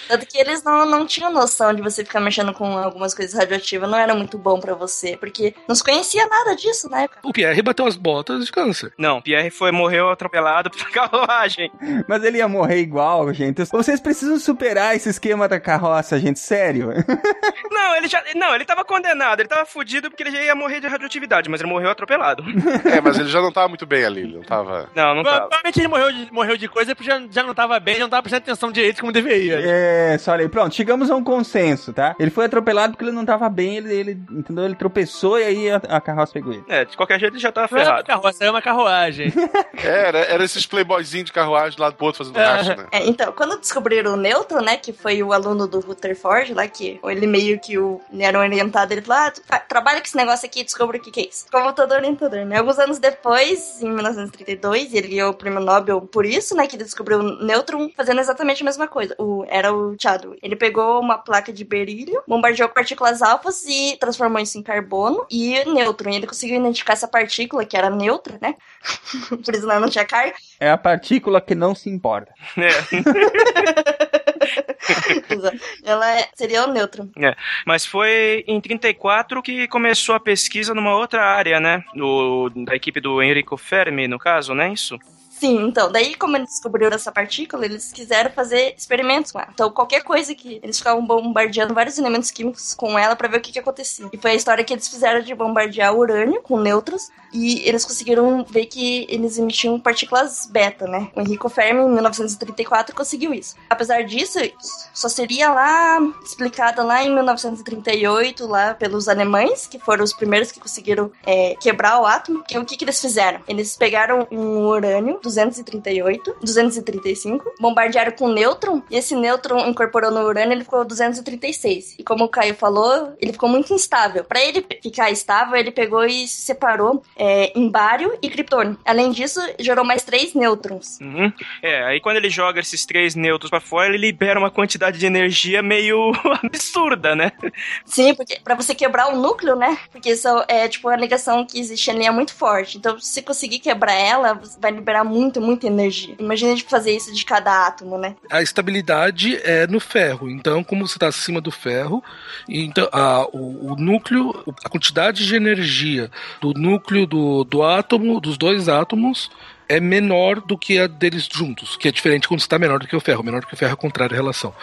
[SPEAKER 8] Tanto que eles não, não tinham noção de você ficar mexendo com algumas coisas radioativas. Não era muito bom para você, porque não se conhecia nada disso na época.
[SPEAKER 2] O Pierre bateu as botas de câncer.
[SPEAKER 4] Não, Pierre foi, morreu atropelado por carruagem.
[SPEAKER 1] Mas ele ia morrer igual, gente. Vocês precisam superar esse esquema da carroça, gente, sério.
[SPEAKER 4] não, ele já. Não, ele tava condenado, ele tava fudido porque ele já ia morrer de radioatividade, mas ele morreu atropelado.
[SPEAKER 5] é, mas ele já não tava muito bem ali, ele não tava.
[SPEAKER 4] Não, não tava.
[SPEAKER 7] Provavelmente ele morreu de, morreu de coisa porque já, já não tava bem, já não tava prestando atenção direito como deveria.
[SPEAKER 1] É, só olha aí, pronto, chegamos a um consenso, tá? Ele foi atropelado porque ele não tava bem, ele, ele entendeu? Ele tropeçou e aí a, a carroça pegou ele.
[SPEAKER 4] É, de qualquer jeito ele já tava ferrado. É
[SPEAKER 7] carroça, é uma carruagem.
[SPEAKER 5] é, era, era esses playboyzinhos de carruagem lá do outro fazendo é. racha, né?
[SPEAKER 8] É, então, quando descobriram o neutro, né, que foi o aluno do Rutherford lá, que ele meio que o, ele era orientado, ele falou, ah, trabalha com esse negócio aqui, descobre o que, que é isso. Como todo orientador, né? Alguns anos depois, em 1932, ele ganhou o prêmio Nobel por isso, né, que ele descobriu o nêutron fazendo exatamente a mesma coisa. O, era o Chadwick. Ele pegou uma placa de berílio, bombardeou partículas alfas e transformou isso em carbono e nêutron. E ele conseguiu identificar essa partícula, que era neutra, né? por isso não tinha carga.
[SPEAKER 1] É a partícula que não se importa.
[SPEAKER 8] É. Ela é, seria o nêutron.
[SPEAKER 4] É, mas foi em 34 que começou a pesquisa numa outra área, né? Do, da equipe do Enrico Fermi, no caso, né? Isso?
[SPEAKER 8] Sim, então, daí como eles descobriram essa partícula, eles quiseram fazer experimentos com ela. Então, qualquer coisa que eles ficavam bombardeando vários elementos químicos com ela para ver o que, que acontecia. E foi a história que eles fizeram de bombardear urânio com nêutrons e eles conseguiram ver que eles emitiam partículas beta, né? O Enrico Fermi, em 1934, conseguiu isso. Apesar disso, só seria lá explicada lá em 1938, lá pelos alemães, que foram os primeiros que conseguiram é, quebrar o átomo. E o que, que eles fizeram? Eles pegaram um urânio 238, 235, bombardearam com nêutron, e esse nêutron incorporou no urânio, ele ficou 236. E como o Caio falou, ele ficou muito instável. Para ele ficar estável, ele pegou e se separou é, em bário e criptônio. Além disso, gerou mais três nêutrons.
[SPEAKER 4] Uhum. É, aí quando ele joga esses três nêutrons para fora, ele libera uma quantidade de energia meio absurda, né?
[SPEAKER 8] Sim, porque para você quebrar o núcleo, né? Porque isso é tipo a ligação que existe ali é muito forte. Então, se conseguir quebrar ela, vai liberar muito, muita energia. Imagina de fazer isso de cada átomo, né?
[SPEAKER 2] A estabilidade é no ferro. Então, como você está acima do ferro, então a, o, o, núcleo, a quantidade de energia do núcleo do, do átomo, dos dois átomos, é menor do que a deles juntos, que é diferente quando está menor do que o ferro, menor do que o ferro é a contrária relação.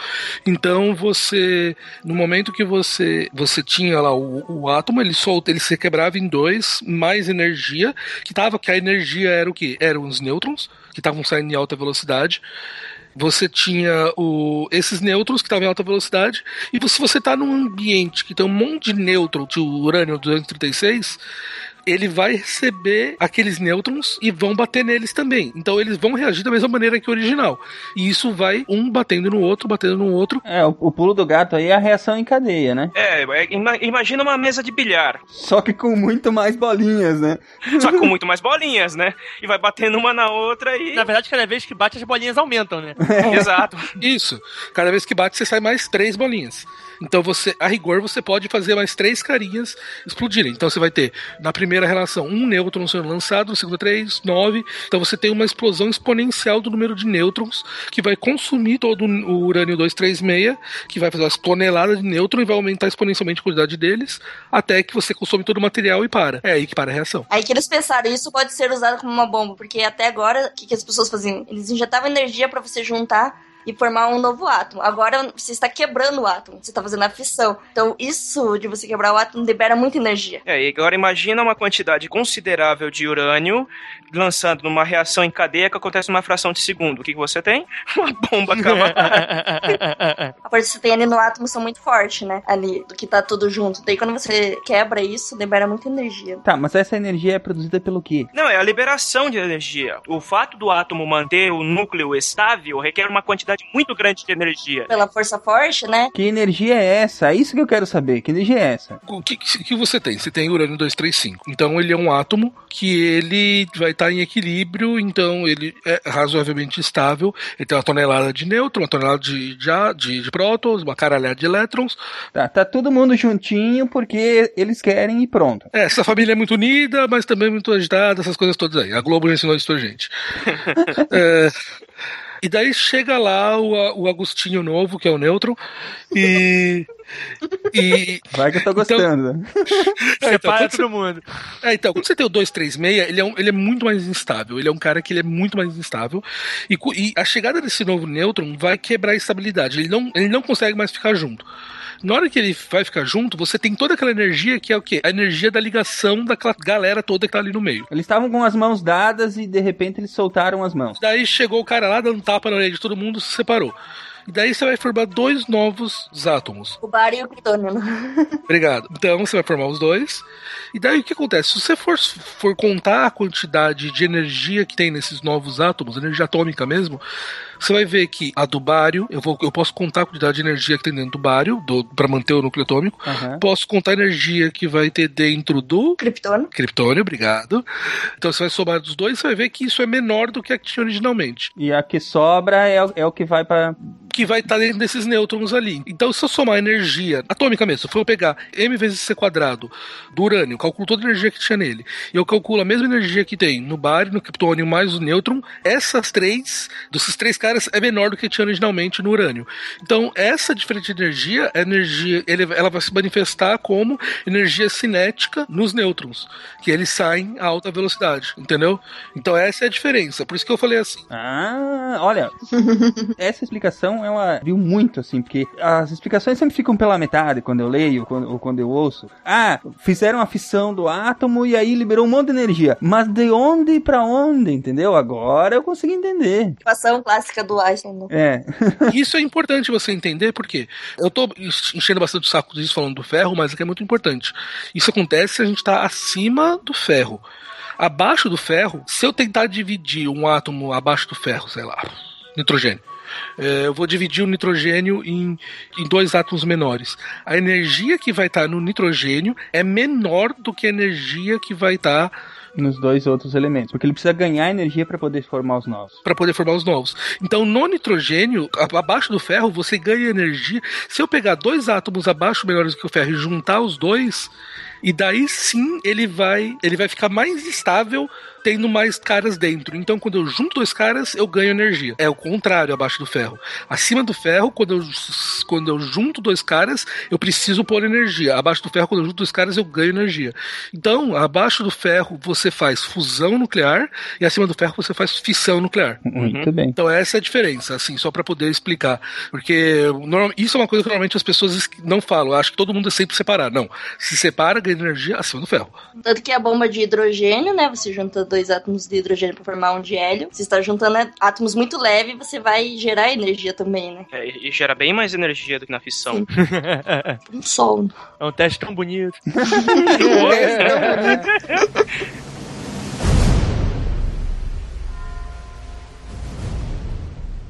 [SPEAKER 2] Então você, no momento que você você tinha lá o, o átomo, ele solta, ele se quebrava em dois, mais energia, que tava que a energia era o que? Eram os nêutrons que estavam saindo em alta velocidade você tinha o, esses nêutrons que estavam em alta velocidade, e se você está num ambiente que tem um monte de nêutron, de urânio 236, ele vai receber aqueles nêutrons e vão bater neles também. Então eles vão reagir da mesma maneira que o original. E isso vai um batendo no outro, batendo no outro.
[SPEAKER 9] É, o, o pulo do gato aí é a reação em cadeia, né?
[SPEAKER 4] É, é, ima- imagina uma mesa de bilhar,
[SPEAKER 9] Só que com muito mais bolinhas, né?
[SPEAKER 4] só que com muito mais bolinhas, né? E vai batendo uma na outra e.
[SPEAKER 7] Na verdade, cada vez que bate, as bolinhas aumentam, né?
[SPEAKER 4] Exato.
[SPEAKER 2] Isso. Cada vez que bate, você sai mais três bolinhas. Então você, a rigor, você pode fazer mais três carinhas explodirem. Então você vai ter, na primeira relação, um nêutron sendo lançado, na segunda, três, nove. Então você tem uma explosão exponencial do número de nêutrons que vai consumir todo o urânio 236, que vai fazer umas toneladas de nêutron e vai aumentar exponencialmente a quantidade deles, até que você consome todo o material e para. É aí que para a reação.
[SPEAKER 8] Aí que eles pensaram, isso pode ser usado como uma bomba, porque até agora, o que, que as pessoas faziam? Eles injetavam energia pra você juntar e formar um novo átomo. Agora você está quebrando o átomo, você está fazendo a fissão. Então, isso de você quebrar o átomo libera muita energia.
[SPEAKER 4] É, e agora imagina uma quantidade considerável de urânio lançando numa reação em cadeia que acontece numa fração de segundo. O que, que você tem? Uma bomba camarada.
[SPEAKER 8] A força que você tem ali no átomo são muito forte, né? Ali, do que tá tudo junto. Daí quando você quebra isso, libera muita energia.
[SPEAKER 9] Tá, mas essa energia é produzida pelo quê?
[SPEAKER 4] Não, é a liberação de energia. O fato do átomo manter o núcleo estável requer uma quantidade muito grande de energia.
[SPEAKER 8] Pela força forte, né?
[SPEAKER 9] Que energia é essa? É isso que eu quero saber. Que energia é essa?
[SPEAKER 2] O que, que você tem? Você tem urânio 235. Então ele é um átomo que ele vai estar em equilíbrio, então ele é razoavelmente estável. Ele tem uma tonelada de nêutron, uma tonelada de, de, de, de prótons, uma caralhada de elétrons.
[SPEAKER 9] Tá, tá todo mundo juntinho porque eles querem e pronto.
[SPEAKER 2] É, essa família é muito unida, mas também muito agitada, essas coisas todas aí. A Globo já ensinou isso pra gente. É, e daí chega lá o, o Agostinho novo, que é o nêutron, e. E.
[SPEAKER 9] Vai que eu tô gostando. né?
[SPEAKER 2] É, então,
[SPEAKER 7] Separa
[SPEAKER 2] você-
[SPEAKER 7] todo mundo.
[SPEAKER 2] É, então, quando você tem o 236, ele é, um, ele é muito mais instável. Ele é um cara que ele é muito mais instável. E, e a chegada desse novo nêutron vai quebrar a estabilidade. Ele não, ele não consegue mais ficar junto. Na hora que ele vai ficar junto, você tem toda aquela energia que é o quê? A energia da ligação daquela galera toda que tá ali no meio.
[SPEAKER 9] Eles estavam com as mãos dadas e de repente eles soltaram as mãos.
[SPEAKER 2] Daí chegou o cara lá, dando tapa na orelha de todo mundo, se separou. E daí você vai formar dois novos átomos.
[SPEAKER 8] O bário e o criptônio. né?
[SPEAKER 2] Obrigado. Então você vai formar os dois. E daí o que acontece? Se você for, for contar a quantidade de energia que tem nesses novos átomos, energia atômica mesmo, você vai ver que a do bário, eu, vou, eu posso contar a quantidade de energia que tem dentro do bário, do, para manter o núcleo atômico.
[SPEAKER 9] Aham.
[SPEAKER 2] Posso contar a energia que vai ter dentro do
[SPEAKER 8] Criptônio.
[SPEAKER 2] criptônio, obrigado. Então você vai somar dos dois, você vai ver que isso é menor do que a que tinha originalmente.
[SPEAKER 9] E a que sobra é, o- é o que vai pra.
[SPEAKER 2] que vai estar dentro desses nêutrons ali. Então, se eu somar a energia atômica mesmo, se eu for pegar m vezes c quadrado do urânio, calculo toda a energia que tinha nele, e eu calculo a mesma energia que tem no bário, no criptônio mais o nêutron, essas três, desses três caras, é menor do que tinha originalmente no urânio. Então, essa diferença de energia, a energia ele- ela vai se manifestar como energia cinética nos nêutrons, que eles saem a alta velocidade, entendeu? Então, essa é a diferença. Por isso que eu falei assim.
[SPEAKER 9] Ah, olha. essa explicação é uma. viu muito, assim, porque as explicações sempre ficam pela metade quando eu leio quando, ou quando eu ouço. Ah, fizeram a fissão do átomo e aí liberou um monte de energia. Mas de onde e pra onde, entendeu? Agora eu consegui entender.
[SPEAKER 8] Equação clássica do Einstein. né?
[SPEAKER 9] É.
[SPEAKER 2] Isso é importante você entender, porque eu tô enchendo bastante o saco disso falando do ferro, mas é que é muito importante. Isso acontece se a gente tá acima do ferro. Abaixo do ferro, se eu tentar dividir um átomo abaixo do ferro, sei lá, nitrogênio. é, eu vou dividir o nitrogênio em, em dois átomos menores. A energia que vai estar no nitrogênio é menor do que a energia que vai estar
[SPEAKER 9] Nos dois outros elementos. Porque ele precisa ganhar energia pra poder formar os novos.
[SPEAKER 2] para poder formar os novos. Então, no nitrogênio, abaixo do ferro, você ganha energia. Se eu pegar dois átomos abaixo menores do que o ferro e juntar os dois, e daí sim ele vai, ele vai ficar mais estável tendo mais caras dentro. Então, quando eu junto dois caras, eu ganho energia. É o contrário abaixo do ferro. Acima do ferro, quando eu, quando eu junto dois caras, eu preciso pôr energia. Abaixo do ferro, quando eu junto dois caras, eu ganho energia. Então, abaixo do ferro, você faz fusão nuclear e acima do ferro, você faz fissão nuclear.
[SPEAKER 9] Muito bem.
[SPEAKER 2] Então essa é a diferença, assim, só pra poder explicar. Porque norma- isso é uma coisa que normalmente as pessoas es- não falam. Eu acho que todo mundo é sempre separar. Não. Se separa, ganha energia acima do ferro.
[SPEAKER 8] Tanto que a bomba de hidrogênio, né? Você junta dois átomos de hidrogênio pra formar um de hélio. Você está juntando né, átomos muito leves, você vai gerar energia também, né?
[SPEAKER 4] É, e gera bem mais energia do que na fissão.
[SPEAKER 8] Um sol.
[SPEAKER 7] É um teste tão bonito.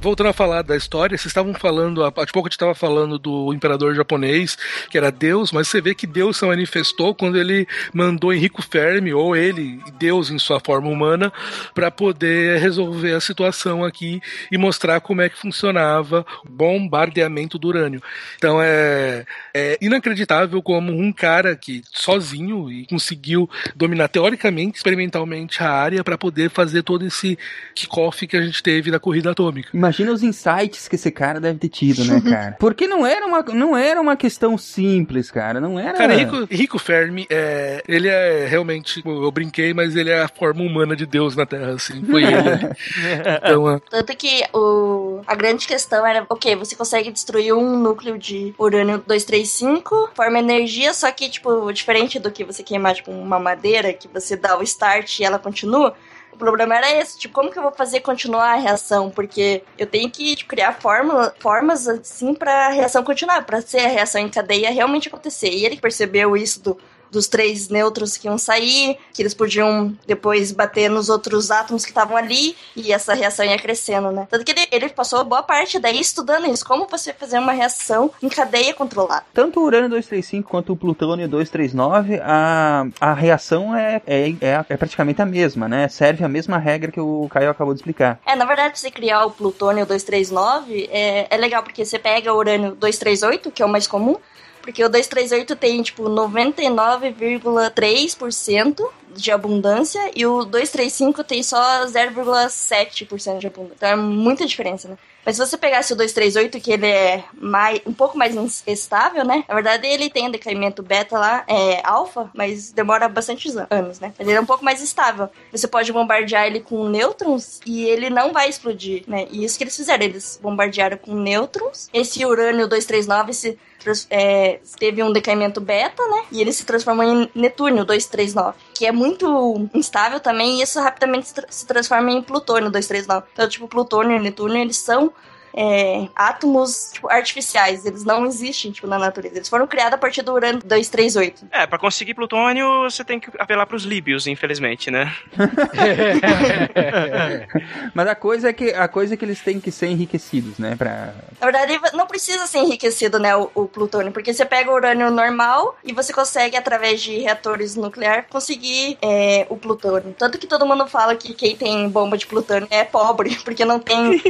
[SPEAKER 2] voltando a falar da história, vocês estavam falando, há pouco a gente estava falando do imperador japonês, que era Deus, mas você vê que Deus se manifestou quando ele mandou Enrico Fermi, ou ele, Deus em sua forma humana, para poder resolver a situação aqui e mostrar como é que funcionava o bombardeamento do urânio. Então é, é inacreditável como um cara que sozinho e conseguiu dominar teoricamente, experimentalmente a área para poder fazer todo esse kickoff que a gente teve na corrida atômica.
[SPEAKER 1] Imagina os insights que esse cara deve ter tido, né, cara? Porque não era uma, não era uma questão simples, cara. Não era.
[SPEAKER 2] Cara, Rico, Rico Fermi, é, ele é realmente. Eu brinquei, mas ele é a forma humana de Deus na Terra, assim. Foi ele.
[SPEAKER 8] então, é. Tanto que o, a grande questão era: ok, você consegue destruir um núcleo de urânio 235, forma energia, só que, tipo, diferente do que você queimar, tipo, uma madeira, que você dá o start e ela continua problema era esse, tipo, como que eu vou fazer continuar a reação? Porque eu tenho que tipo, criar fórmula, formas assim para a reação continuar, para ser a reação em cadeia realmente acontecer. E ele percebeu isso do dos três nêutrons que iam sair, que eles podiam depois bater nos outros átomos que estavam ali, e essa reação ia crescendo, né? Tanto que ele, ele passou boa parte daí estudando isso, como você fazer uma reação em cadeia controlada.
[SPEAKER 1] Tanto o urânio 235 quanto o plutônio 239, a, a reação é, é, é, é praticamente a mesma, né? Serve a mesma regra que o Caio acabou de explicar.
[SPEAKER 8] É, na verdade, você criar o plutônio 239 é, é legal, porque você pega o urânio 238, que é o mais comum, porque o 238 tem, tipo, 99,3% de abundância e o 235 tem só 0,7% de abundância. Então é muita diferença, né? Mas se você pegasse o 238, que ele é mais, um pouco mais estável, né? Na verdade, ele tem decaimento beta lá, é alfa, mas demora bastante anos, né? Ele é um pouco mais estável. Você pode bombardear ele com nêutrons e ele não vai explodir, né? E isso que eles fizeram, eles bombardearam com nêutrons. Esse urânio 239 se é, teve um decaimento beta, né? E ele se transformou em Netúnio 239, que é muito instável também, e isso rapidamente se, tra se transforma em Plutônio 239. Então, tipo, Plutônio e Netúnio, eles são é, átomos tipo, artificiais. Eles não existem tipo, na natureza. Eles foram criados a partir do urânio 238.
[SPEAKER 4] É, para conseguir plutônio, você tem que apelar para os líbios, infelizmente, né?
[SPEAKER 1] Mas a coisa é que a coisa é que eles têm que ser enriquecidos, né? Pra...
[SPEAKER 8] Na verdade, não precisa ser enriquecido, né, o, o plutônio, porque você pega o urânio normal e você consegue, através de reatores nucleares, conseguir é, o plutônio. Tanto que todo mundo fala que quem tem bomba de plutônio é pobre, porque não tem,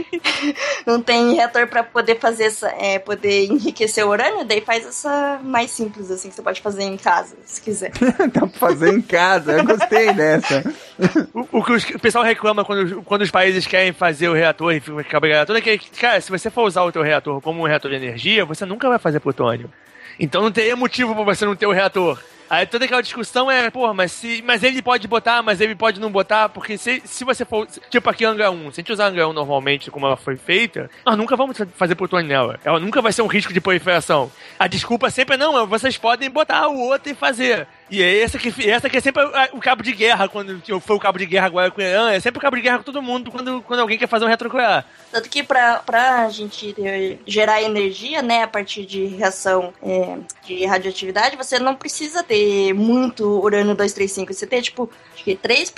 [SPEAKER 8] não tem reator para poder fazer essa, é, poder enriquecer o urânio, daí faz essa mais simples, assim, que você pode fazer em casa, se quiser.
[SPEAKER 1] Dá pra fazer em casa, eu gostei dessa.
[SPEAKER 7] o, o, que o pessoal reclama quando, quando os países querem fazer o reator e fica o reator é que, cara, se você for usar o teu reator como um reator de energia, você nunca vai fazer plutônio. Então não teria motivo para você não ter o reator. Aí toda aquela discussão é, pô, mas se. Mas ele pode botar, mas ele pode não botar, porque se, se você for. Tipo aqui Angra 1, se a gente usar Angra 1 normalmente, como ela foi feita, nós nunca vamos fazer plutônio nela. Ela nunca vai ser um risco de proliferação. A desculpa sempre é não, vocês podem botar o outro e fazer. E é essa que, essa que é sempre o cabo de guerra, quando foi o cabo de guerra agora com o Irã, é sempre o cabo de guerra com todo mundo quando, quando alguém quer fazer um retronuclear.
[SPEAKER 8] Tanto que pra, pra gente gerar energia, né, a partir de reação é, de radioatividade, você não precisa ter muito urânio 235. Você tem, tipo, acho que 3%,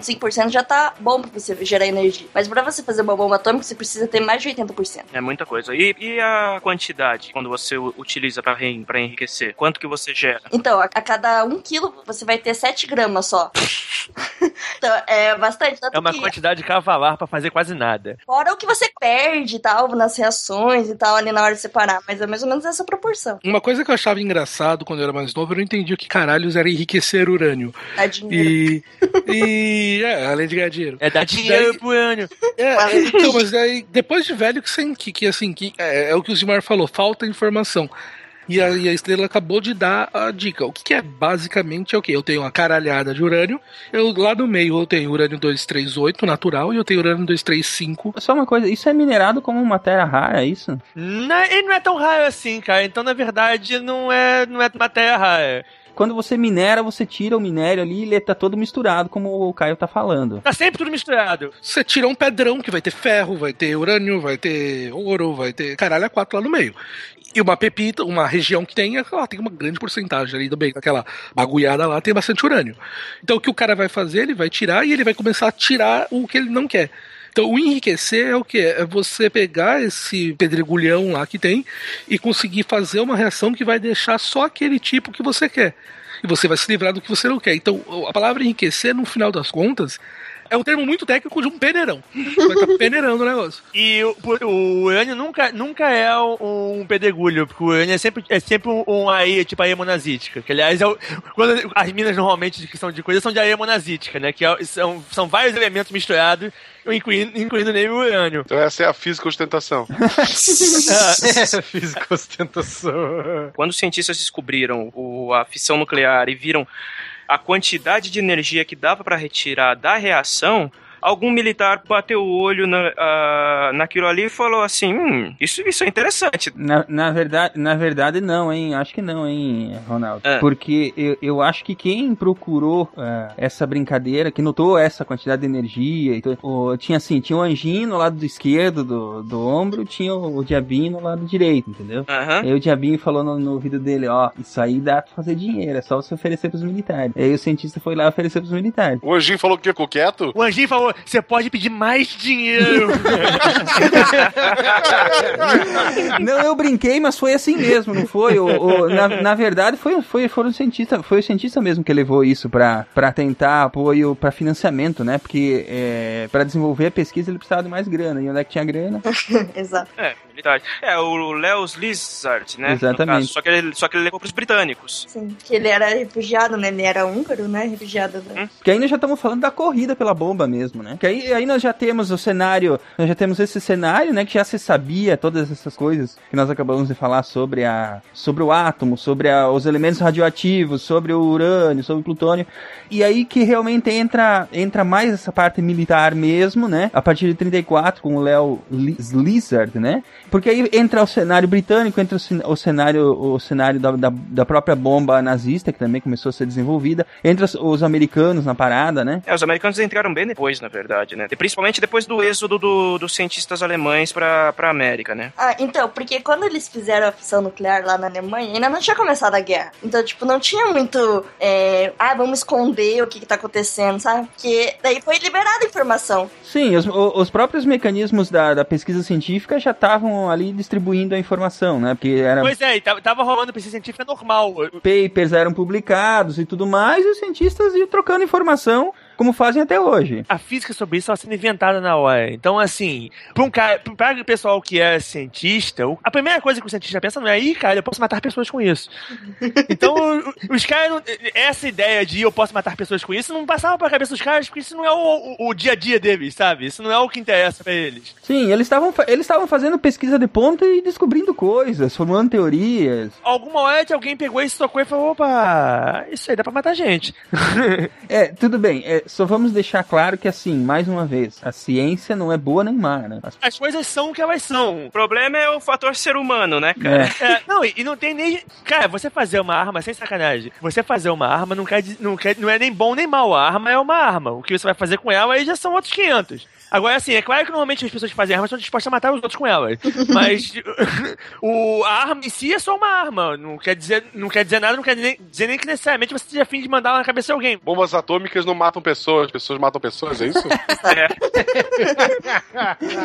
[SPEAKER 8] 5% já tá bom pra você gerar energia. Mas pra você fazer uma bomba atômica, você precisa ter mais de 80%.
[SPEAKER 4] É muita coisa. E, e a quantidade, quando você utiliza pra, pra enriquecer? Quanto que você gera?
[SPEAKER 8] Então, a, a cada um quilo, você vai ter 7 gramas só. então, é bastante.
[SPEAKER 7] É uma
[SPEAKER 8] que...
[SPEAKER 7] quantidade cavalar para fazer quase nada.
[SPEAKER 8] Fora o que você perde e tal, nas reações e tal, ali na hora de separar. Mas é mais ou menos essa proporção.
[SPEAKER 2] Uma coisa que eu achava engraçado quando eu era mais novo, eu não entendi o que caralhos era enriquecer urânio.
[SPEAKER 8] Dá dinheiro.
[SPEAKER 2] E. e é, além de ganhar dinheiro.
[SPEAKER 7] É dar dinheiro daí, pro urânio.
[SPEAKER 2] É, então, mas daí, depois de velho, que, que, que assim, que, é, é o que o Zimar falou, falta informação. E a, e a estrela acabou de dar a dica. O que, que é basicamente é o que? Eu tenho uma caralhada de urânio. Eu, lá no meio eu tenho urânio 238 natural e eu tenho urânio 235.
[SPEAKER 1] Só uma coisa, isso é minerado como matéria rara, é isso?
[SPEAKER 7] Não, ele não é tão raro assim, cara. Então, na verdade, não é, não é matéria rara
[SPEAKER 1] quando você minera, você tira o minério ali e ele tá todo misturado, como o Caio tá falando.
[SPEAKER 7] Tá sempre tudo misturado.
[SPEAKER 2] Você tira um pedrão que vai ter ferro, vai ter urânio, vai ter ouro, vai ter caralho a quatro lá no meio. E uma pepita, uma região que tem, ela tem uma grande porcentagem ali bem, aquela bagulhada lá tem bastante urânio. Então o que o cara vai fazer, ele vai tirar e ele vai começar a tirar o que ele não quer. Então, o enriquecer é o que? É você pegar esse pedregulhão lá que tem e conseguir fazer uma reação que vai deixar só aquele tipo que você quer. E você vai se livrar do que você não quer. Então, a palavra enriquecer, no final das contas, é um termo muito técnico de um peneirão. Vai tá peneirando o negócio.
[SPEAKER 7] E o, o urânio nunca, nunca é um, pedregulho, porque o urânio é sempre, é sempre um, um tipo areia monazítica. Que, aliás, é o, quando as minas normalmente que são de coisa são de areia monazítica, né? Que é, são, são vários elementos misturados incluindo, incluindo nem o urânio.
[SPEAKER 5] Então essa é a física ostentação.
[SPEAKER 3] é, física ostentação.
[SPEAKER 4] Quando os cientistas descobriram o, a fissão nuclear e viram a quantidade de energia que dava para retirar da reação, algum militar bateu o olho na, uh, naquilo ali e falou assim: hum, isso, isso é interessante.
[SPEAKER 1] Na, na, verdade, na verdade, não, hein? Acho que não, hein, Ronaldo? É. Porque eu, eu acho que quem procurou uh, essa brincadeira, que notou essa quantidade de energia, então, o, tinha assim: tinha o anjinho no lado esquerdo do, do ombro, tinha o, o diabinho no lado direito, entendeu? Uhum. Aí o diabinho falou no, no ouvido dele: ó, isso aí dá pra fazer dinheiro, é só você oferecer pros militares. Aí o cientista foi lá oferecer pros militares.
[SPEAKER 5] O anjinho falou que ficou quieto?
[SPEAKER 7] O anjinho falou: você pode pedir mais dinheiro.
[SPEAKER 1] não, eu brinquei, mas foi assim mesmo, não foi? O, o na, na verdade, foi, foi, foi, um cientista, foi o cientista mesmo que levou isso para tentar apoio para financiamento, né? Porque é, para desenvolver a pesquisa ele precisava de mais grana. E onde é que tinha grana?
[SPEAKER 8] Exato.
[SPEAKER 4] É. É, o Leos Lizard, né?
[SPEAKER 1] Exatamente.
[SPEAKER 4] Só que, ele, só que ele levou pros britânicos.
[SPEAKER 8] Sim, que ele era refugiado, né? Ele era húngaro, né? Refugiado.
[SPEAKER 1] Da... Hum? Que ainda já estamos falando da corrida pela bomba mesmo, né? Que aí, aí nós já temos o cenário, nós já temos esse cenário, né? Que já se sabia todas essas coisas que nós acabamos de falar sobre a sobre o átomo, sobre a, os elementos radioativos, sobre o urânio, sobre o plutônio. E aí que realmente entra entra mais essa parte militar mesmo, né? A partir de 34 com o Léo Lizard, né? Porque aí entra o cenário britânico, entra o, cenário, o cenário da, da, da, própria bomba nazista, que também começou a ser desenvolvida, entra os, os, americanos na parada, né?
[SPEAKER 4] É, os americanos entraram bem depois, na verdade, né? E principalmente depois do êxodo do, dos cientistas alemães pra, pra América, né?
[SPEAKER 8] Ah, então, porque quando eles fizeram a fissão nuclear lá na Alemanha, ainda não tinha começado a guerra. Então, tipo, não tinha muito, é, ah, vamos esconder o que, que tá acontecendo, sabe? Porque daí foi liberada a informação.
[SPEAKER 1] Sim, os, os próprios mecanismos da, da pesquisa científica já estavam ali distribuindo a informação, né? Porque era...
[SPEAKER 7] Pois é, tava, tava rolando pesquisa científica normal.
[SPEAKER 1] Papers eram publicados e tudo mais, e os cientistas iam trocando informação como fazem até hoje.
[SPEAKER 7] A física sobre isso estava sendo inventada na hora. Então, assim, para um cara, para o pessoal que é cientista, a primeira coisa que o cientista pensa não é, aí, cara, eu posso matar pessoas com isso. então, os caras, essa ideia de eu posso matar pessoas com isso não passava para a cabeça dos caras, porque isso não é o, o, o, dia a dia deles, sabe? Isso não é o que interessa para eles.
[SPEAKER 1] Sim, eles estavam eles estavam fazendo pesquisa de ponta e descobrindo coisas, formando teorias.
[SPEAKER 7] Alguma hora alguém pegou esse tocou e falou, opa, isso aí dá para matar gente.
[SPEAKER 1] é, tudo bem. É, só vamos deixar claro que, assim, mais uma vez, a ciência não é boa nem má, né?
[SPEAKER 7] As, As coisas são o que elas são.
[SPEAKER 4] O problema é o fator ser humano, né, cara?
[SPEAKER 7] É. É, não, e, e, não tem nem. Cara, você fazer uma arma, sem sacanagem, você fazer uma arma não, quer, não, quer, não é nem bom nem mal. A arma é uma arma. O que você vai fazer com ela aí já são outros 500. Agora, assim, é claro que normalmente as pessoas que fazem armas estão dispostas a matar os outros com elas. Mas o, a arma em si é só uma arma. Não quer dizer, não quer dizer nada, não quer nem, dizer nem que necessariamente você esteja afim de mandar na cabeça de alguém.
[SPEAKER 5] Bombas atômicas não matam pessoas, pessoas matam pessoas, é isso? é.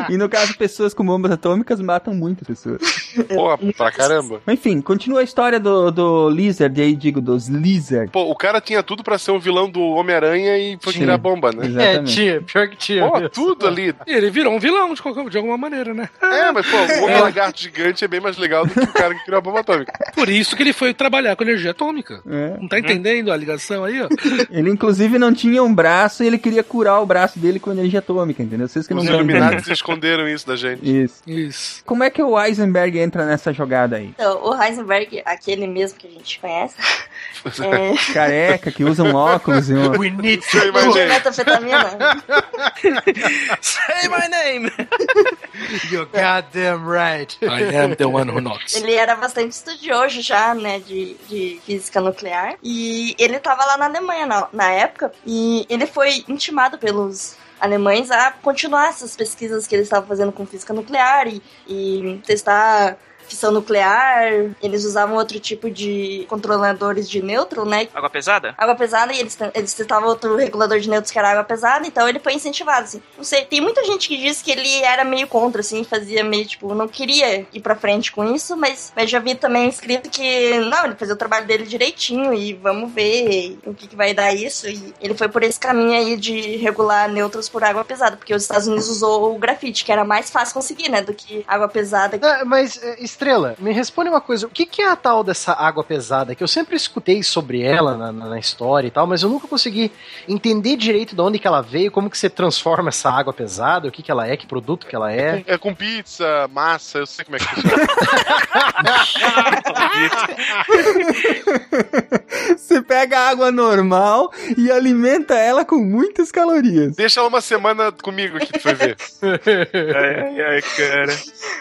[SPEAKER 1] e no caso, pessoas com bombas atômicas matam muitas pessoas.
[SPEAKER 5] Pô, pra caramba.
[SPEAKER 1] Enfim, continua a história do, do Lizard, aí digo, dos Lizard.
[SPEAKER 5] Pô, o cara tinha tudo pra ser um vilão do Homem-Aranha e foi tirar bomba, né?
[SPEAKER 3] Exatamente. É, tinha, pior que tinha.
[SPEAKER 5] Pô, tudo ali.
[SPEAKER 2] E ele virou um vilão de, qualquer, de alguma maneira, né?
[SPEAKER 5] É, mas pô, o homem lagarto gigante é bem mais legal do que o cara que criou a bomba atômica.
[SPEAKER 2] Por isso que ele foi trabalhar com energia atômica. É. Não tá entendendo a ligação aí, ó?
[SPEAKER 1] Ele, inclusive, não tinha um braço e ele queria curar o braço dele com energia atômica, entendeu? Vocês que
[SPEAKER 5] Os
[SPEAKER 1] não
[SPEAKER 5] Illuminati esconderam isso da gente.
[SPEAKER 1] Isso.
[SPEAKER 2] Isso.
[SPEAKER 1] Como é que o Heisenberg entra nessa jogada aí?
[SPEAKER 8] Então, o Heisenberg, aquele mesmo que a gente conhece.
[SPEAKER 1] é... Careca, que usa um óculos e um...
[SPEAKER 7] We need to...
[SPEAKER 8] Metafetamina.
[SPEAKER 4] Say my name!
[SPEAKER 3] You're goddamn right.
[SPEAKER 2] I am the one who knocks.
[SPEAKER 8] Ele era bastante estudioso já, né, de, de física nuclear. E ele tava lá na Alemanha na, na época. E ele foi intimado pelos alemães a continuar essas pesquisas que ele estava fazendo com física nuclear e, e testar fissão nuclear, eles usavam outro tipo de controladores de nêutron, né?
[SPEAKER 4] Água pesada?
[SPEAKER 8] Água pesada e eles, eles testavam outro regulador de nêutrons que era água pesada, então ele foi incentivado, assim. Não sei, tem muita gente que diz que ele era meio contra, assim, fazia meio, tipo, não queria ir pra frente com isso, mas, mas já vi também escrito que, não, ele fazia o trabalho dele direitinho e vamos ver o que, que vai dar isso. E ele foi por esse caminho aí de regular nêutrons por água pesada, porque os Estados Unidos usou o grafite, que era mais fácil conseguir, né, do que água pesada.
[SPEAKER 3] Ah, mas, eh, Estrela, me responde uma coisa, o que, que é a tal dessa água pesada? Que eu sempre escutei sobre ela na, na, na história e tal, mas eu nunca consegui entender direito de onde que ela veio, como que você transforma essa água pesada, o que que ela é, que produto que ela é.
[SPEAKER 5] É com, é com pizza, massa, eu sei como é que funciona.
[SPEAKER 1] Você pega a água normal e alimenta ela com muitas calorias.
[SPEAKER 5] Deixa ela uma semana comigo aqui pra você ver.
[SPEAKER 4] ai, ai, ai, cara.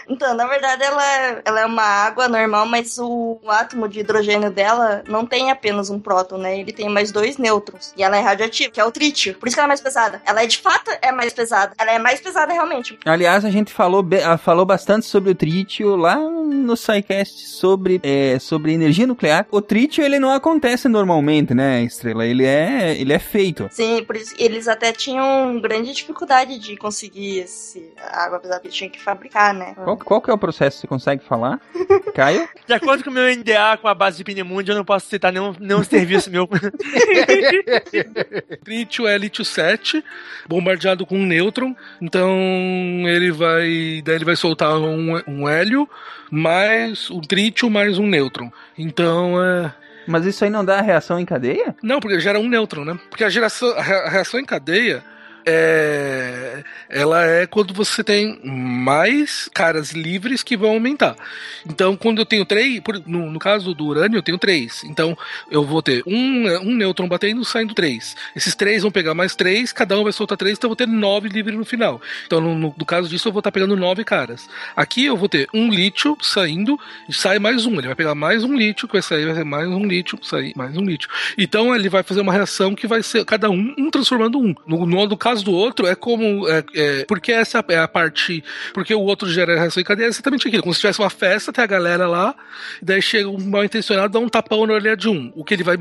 [SPEAKER 8] Então, na verdade, ela, ela é uma água normal, mas o, átomo de hidrogênio dela não tem apenas um próton, né? Ele tem mais dois nêutrons. E ela é radioativa, que é o trítio. Por isso que ela é mais pesada. Ela é de fato é mais pesada. Ela é mais pesada realmente.
[SPEAKER 1] Aliás, a gente falou, ah, falou bastante sobre o trítio lá no SciCast sobre, é, sobre energia nuclear. O trítio, ele não acontece normalmente, né, Estrela? Ele é, ele é feito.
[SPEAKER 8] Sim, por isso eles até tinham grande dificuldade de conseguir esse água pesada que eles tinham que fabricar, né?
[SPEAKER 1] Qual, qual que é o processo? Você consegue falar? Caio?
[SPEAKER 7] De acordo com o meu NDA com a base de Pinemundi, eu não posso citar nenhum, nenhum serviço meu.
[SPEAKER 2] Trítio é lítio 7, bombardeado com um nêutron. Então ele vai. Daí ele vai soltar um, um hélio, mais um trítio, mais um nêutron. Então é.
[SPEAKER 1] Mas isso aí não dá reação em cadeia?
[SPEAKER 2] Não, porque gera um nêutron, né? Porque a, geração, a reação em cadeia é, ela é quando você tem mais caras livres que vão aumentar. Então, quando eu tenho três, por- no, no caso do urânio, eu tenho três. Então, eu vou ter um, um nêutron batendo, saindo três. Esses três vão pegar mais três, cada um vai soltar três, então eu vou ter nove livres no final. Então, no, no- no caso disso, eu vou estar pegando nove caras. Aqui eu vou ter um lítio saindo, e sai mais um. Ele vai pegar mais um lítio, que vai sair, vai ser mais um lítio, sair mais um lítio. Então ele vai fazer uma reação que vai ser cada um, um transformando um. No, no, no caso do outro, é como. É, é, porque essa é a parte. Porque o outro gera reação em cadeia, é exatamente aquilo. Como se tivesse uma festa, tem a galera lá, e daí chega um mal intencionado, dá um tapão na orelha de um. O que ele vai.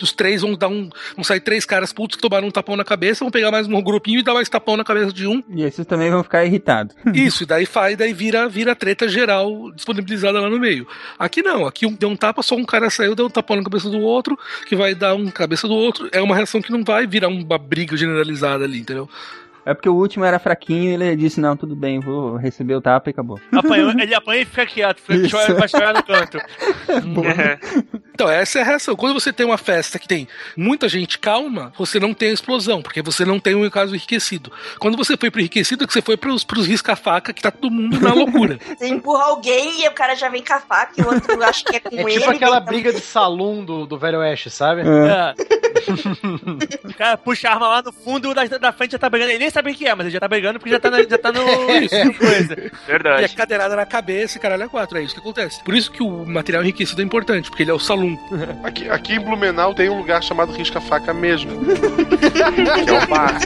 [SPEAKER 2] Os três vão dar um. Vão sair três caras putos que tomaram um tapão na cabeça, vão pegar mais um grupinho e dar mais tapão na cabeça de um.
[SPEAKER 1] E esses também vão ficar irritados.
[SPEAKER 2] Isso, e daí faz, daí vira, vira treta geral disponibilizada lá no meio. Aqui não, aqui um, deu um tapa, só um cara saiu, deu um tapão na cabeça do outro, que vai dar um cabeça do outro. É uma reação que não vai virar uma briga generalizada ali, entendeu?
[SPEAKER 1] entero É porque o último era fraquinho e ele disse, não, tudo bem, vou receber o tapa e acabou.
[SPEAKER 7] Apanhou, ele apanha e fica quieto, fica chora, vai chorar no canto.
[SPEAKER 2] Então, essa é a reação. Quando você tem uma festa que tem muita gente calma, você não tem a explosão, porque você não tem um caso enriquecido. Quando você foi pro enriquecido, é que você foi pros, pros risca-faca, que tá todo mundo na loucura.
[SPEAKER 8] Você empurra alguém e o cara já vem com a faca e o outro acha que é com
[SPEAKER 3] É
[SPEAKER 8] ele.
[SPEAKER 3] tipo aquela
[SPEAKER 8] vem-
[SPEAKER 3] briga de salão do, do Velho Oeste, sabe?
[SPEAKER 7] É. o cara puxa a arma lá no fundo, o da, da frente já tá brigando. Ele nem sabe o que é, mas ele já tá brigando porque já tá, na, já tá no. coisa.
[SPEAKER 2] E a
[SPEAKER 4] Verdade.
[SPEAKER 2] cadeirada na cabeça e caralho é quatro, é isso que acontece. Por isso que o material enriquecido é importante, porque ele é o salum.
[SPEAKER 5] Aqui, aqui em Blumenau tem um lugar chamado Risca-Faca mesmo. que é o bar.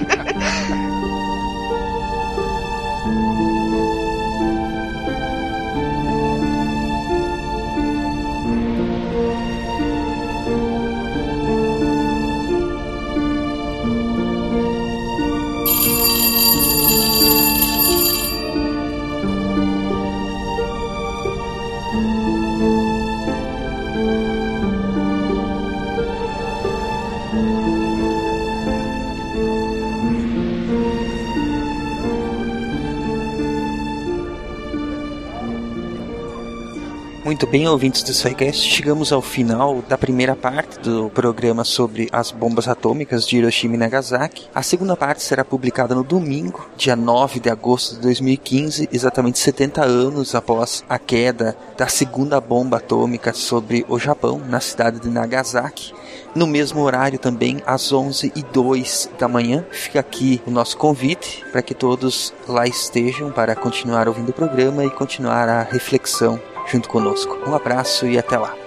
[SPEAKER 9] Muito bem, ouvintes do SciCast, chegamos ao final da primeira parte do programa sobre as bombas atômicas de Hiroshima e Nagasaki. A segunda parte será publicada no domingo, dia 9 de agosto de 2015, exatamente 70 anos após a queda da segunda bomba atômica sobre o Japão, na cidade de Nagasaki. No mesmo horário também, às 11 e 02 da manhã, fica aqui o nosso convite para que todos lá estejam para continuar ouvindo o programa e continuar a reflexão junto conosco. Um abraço e até lá.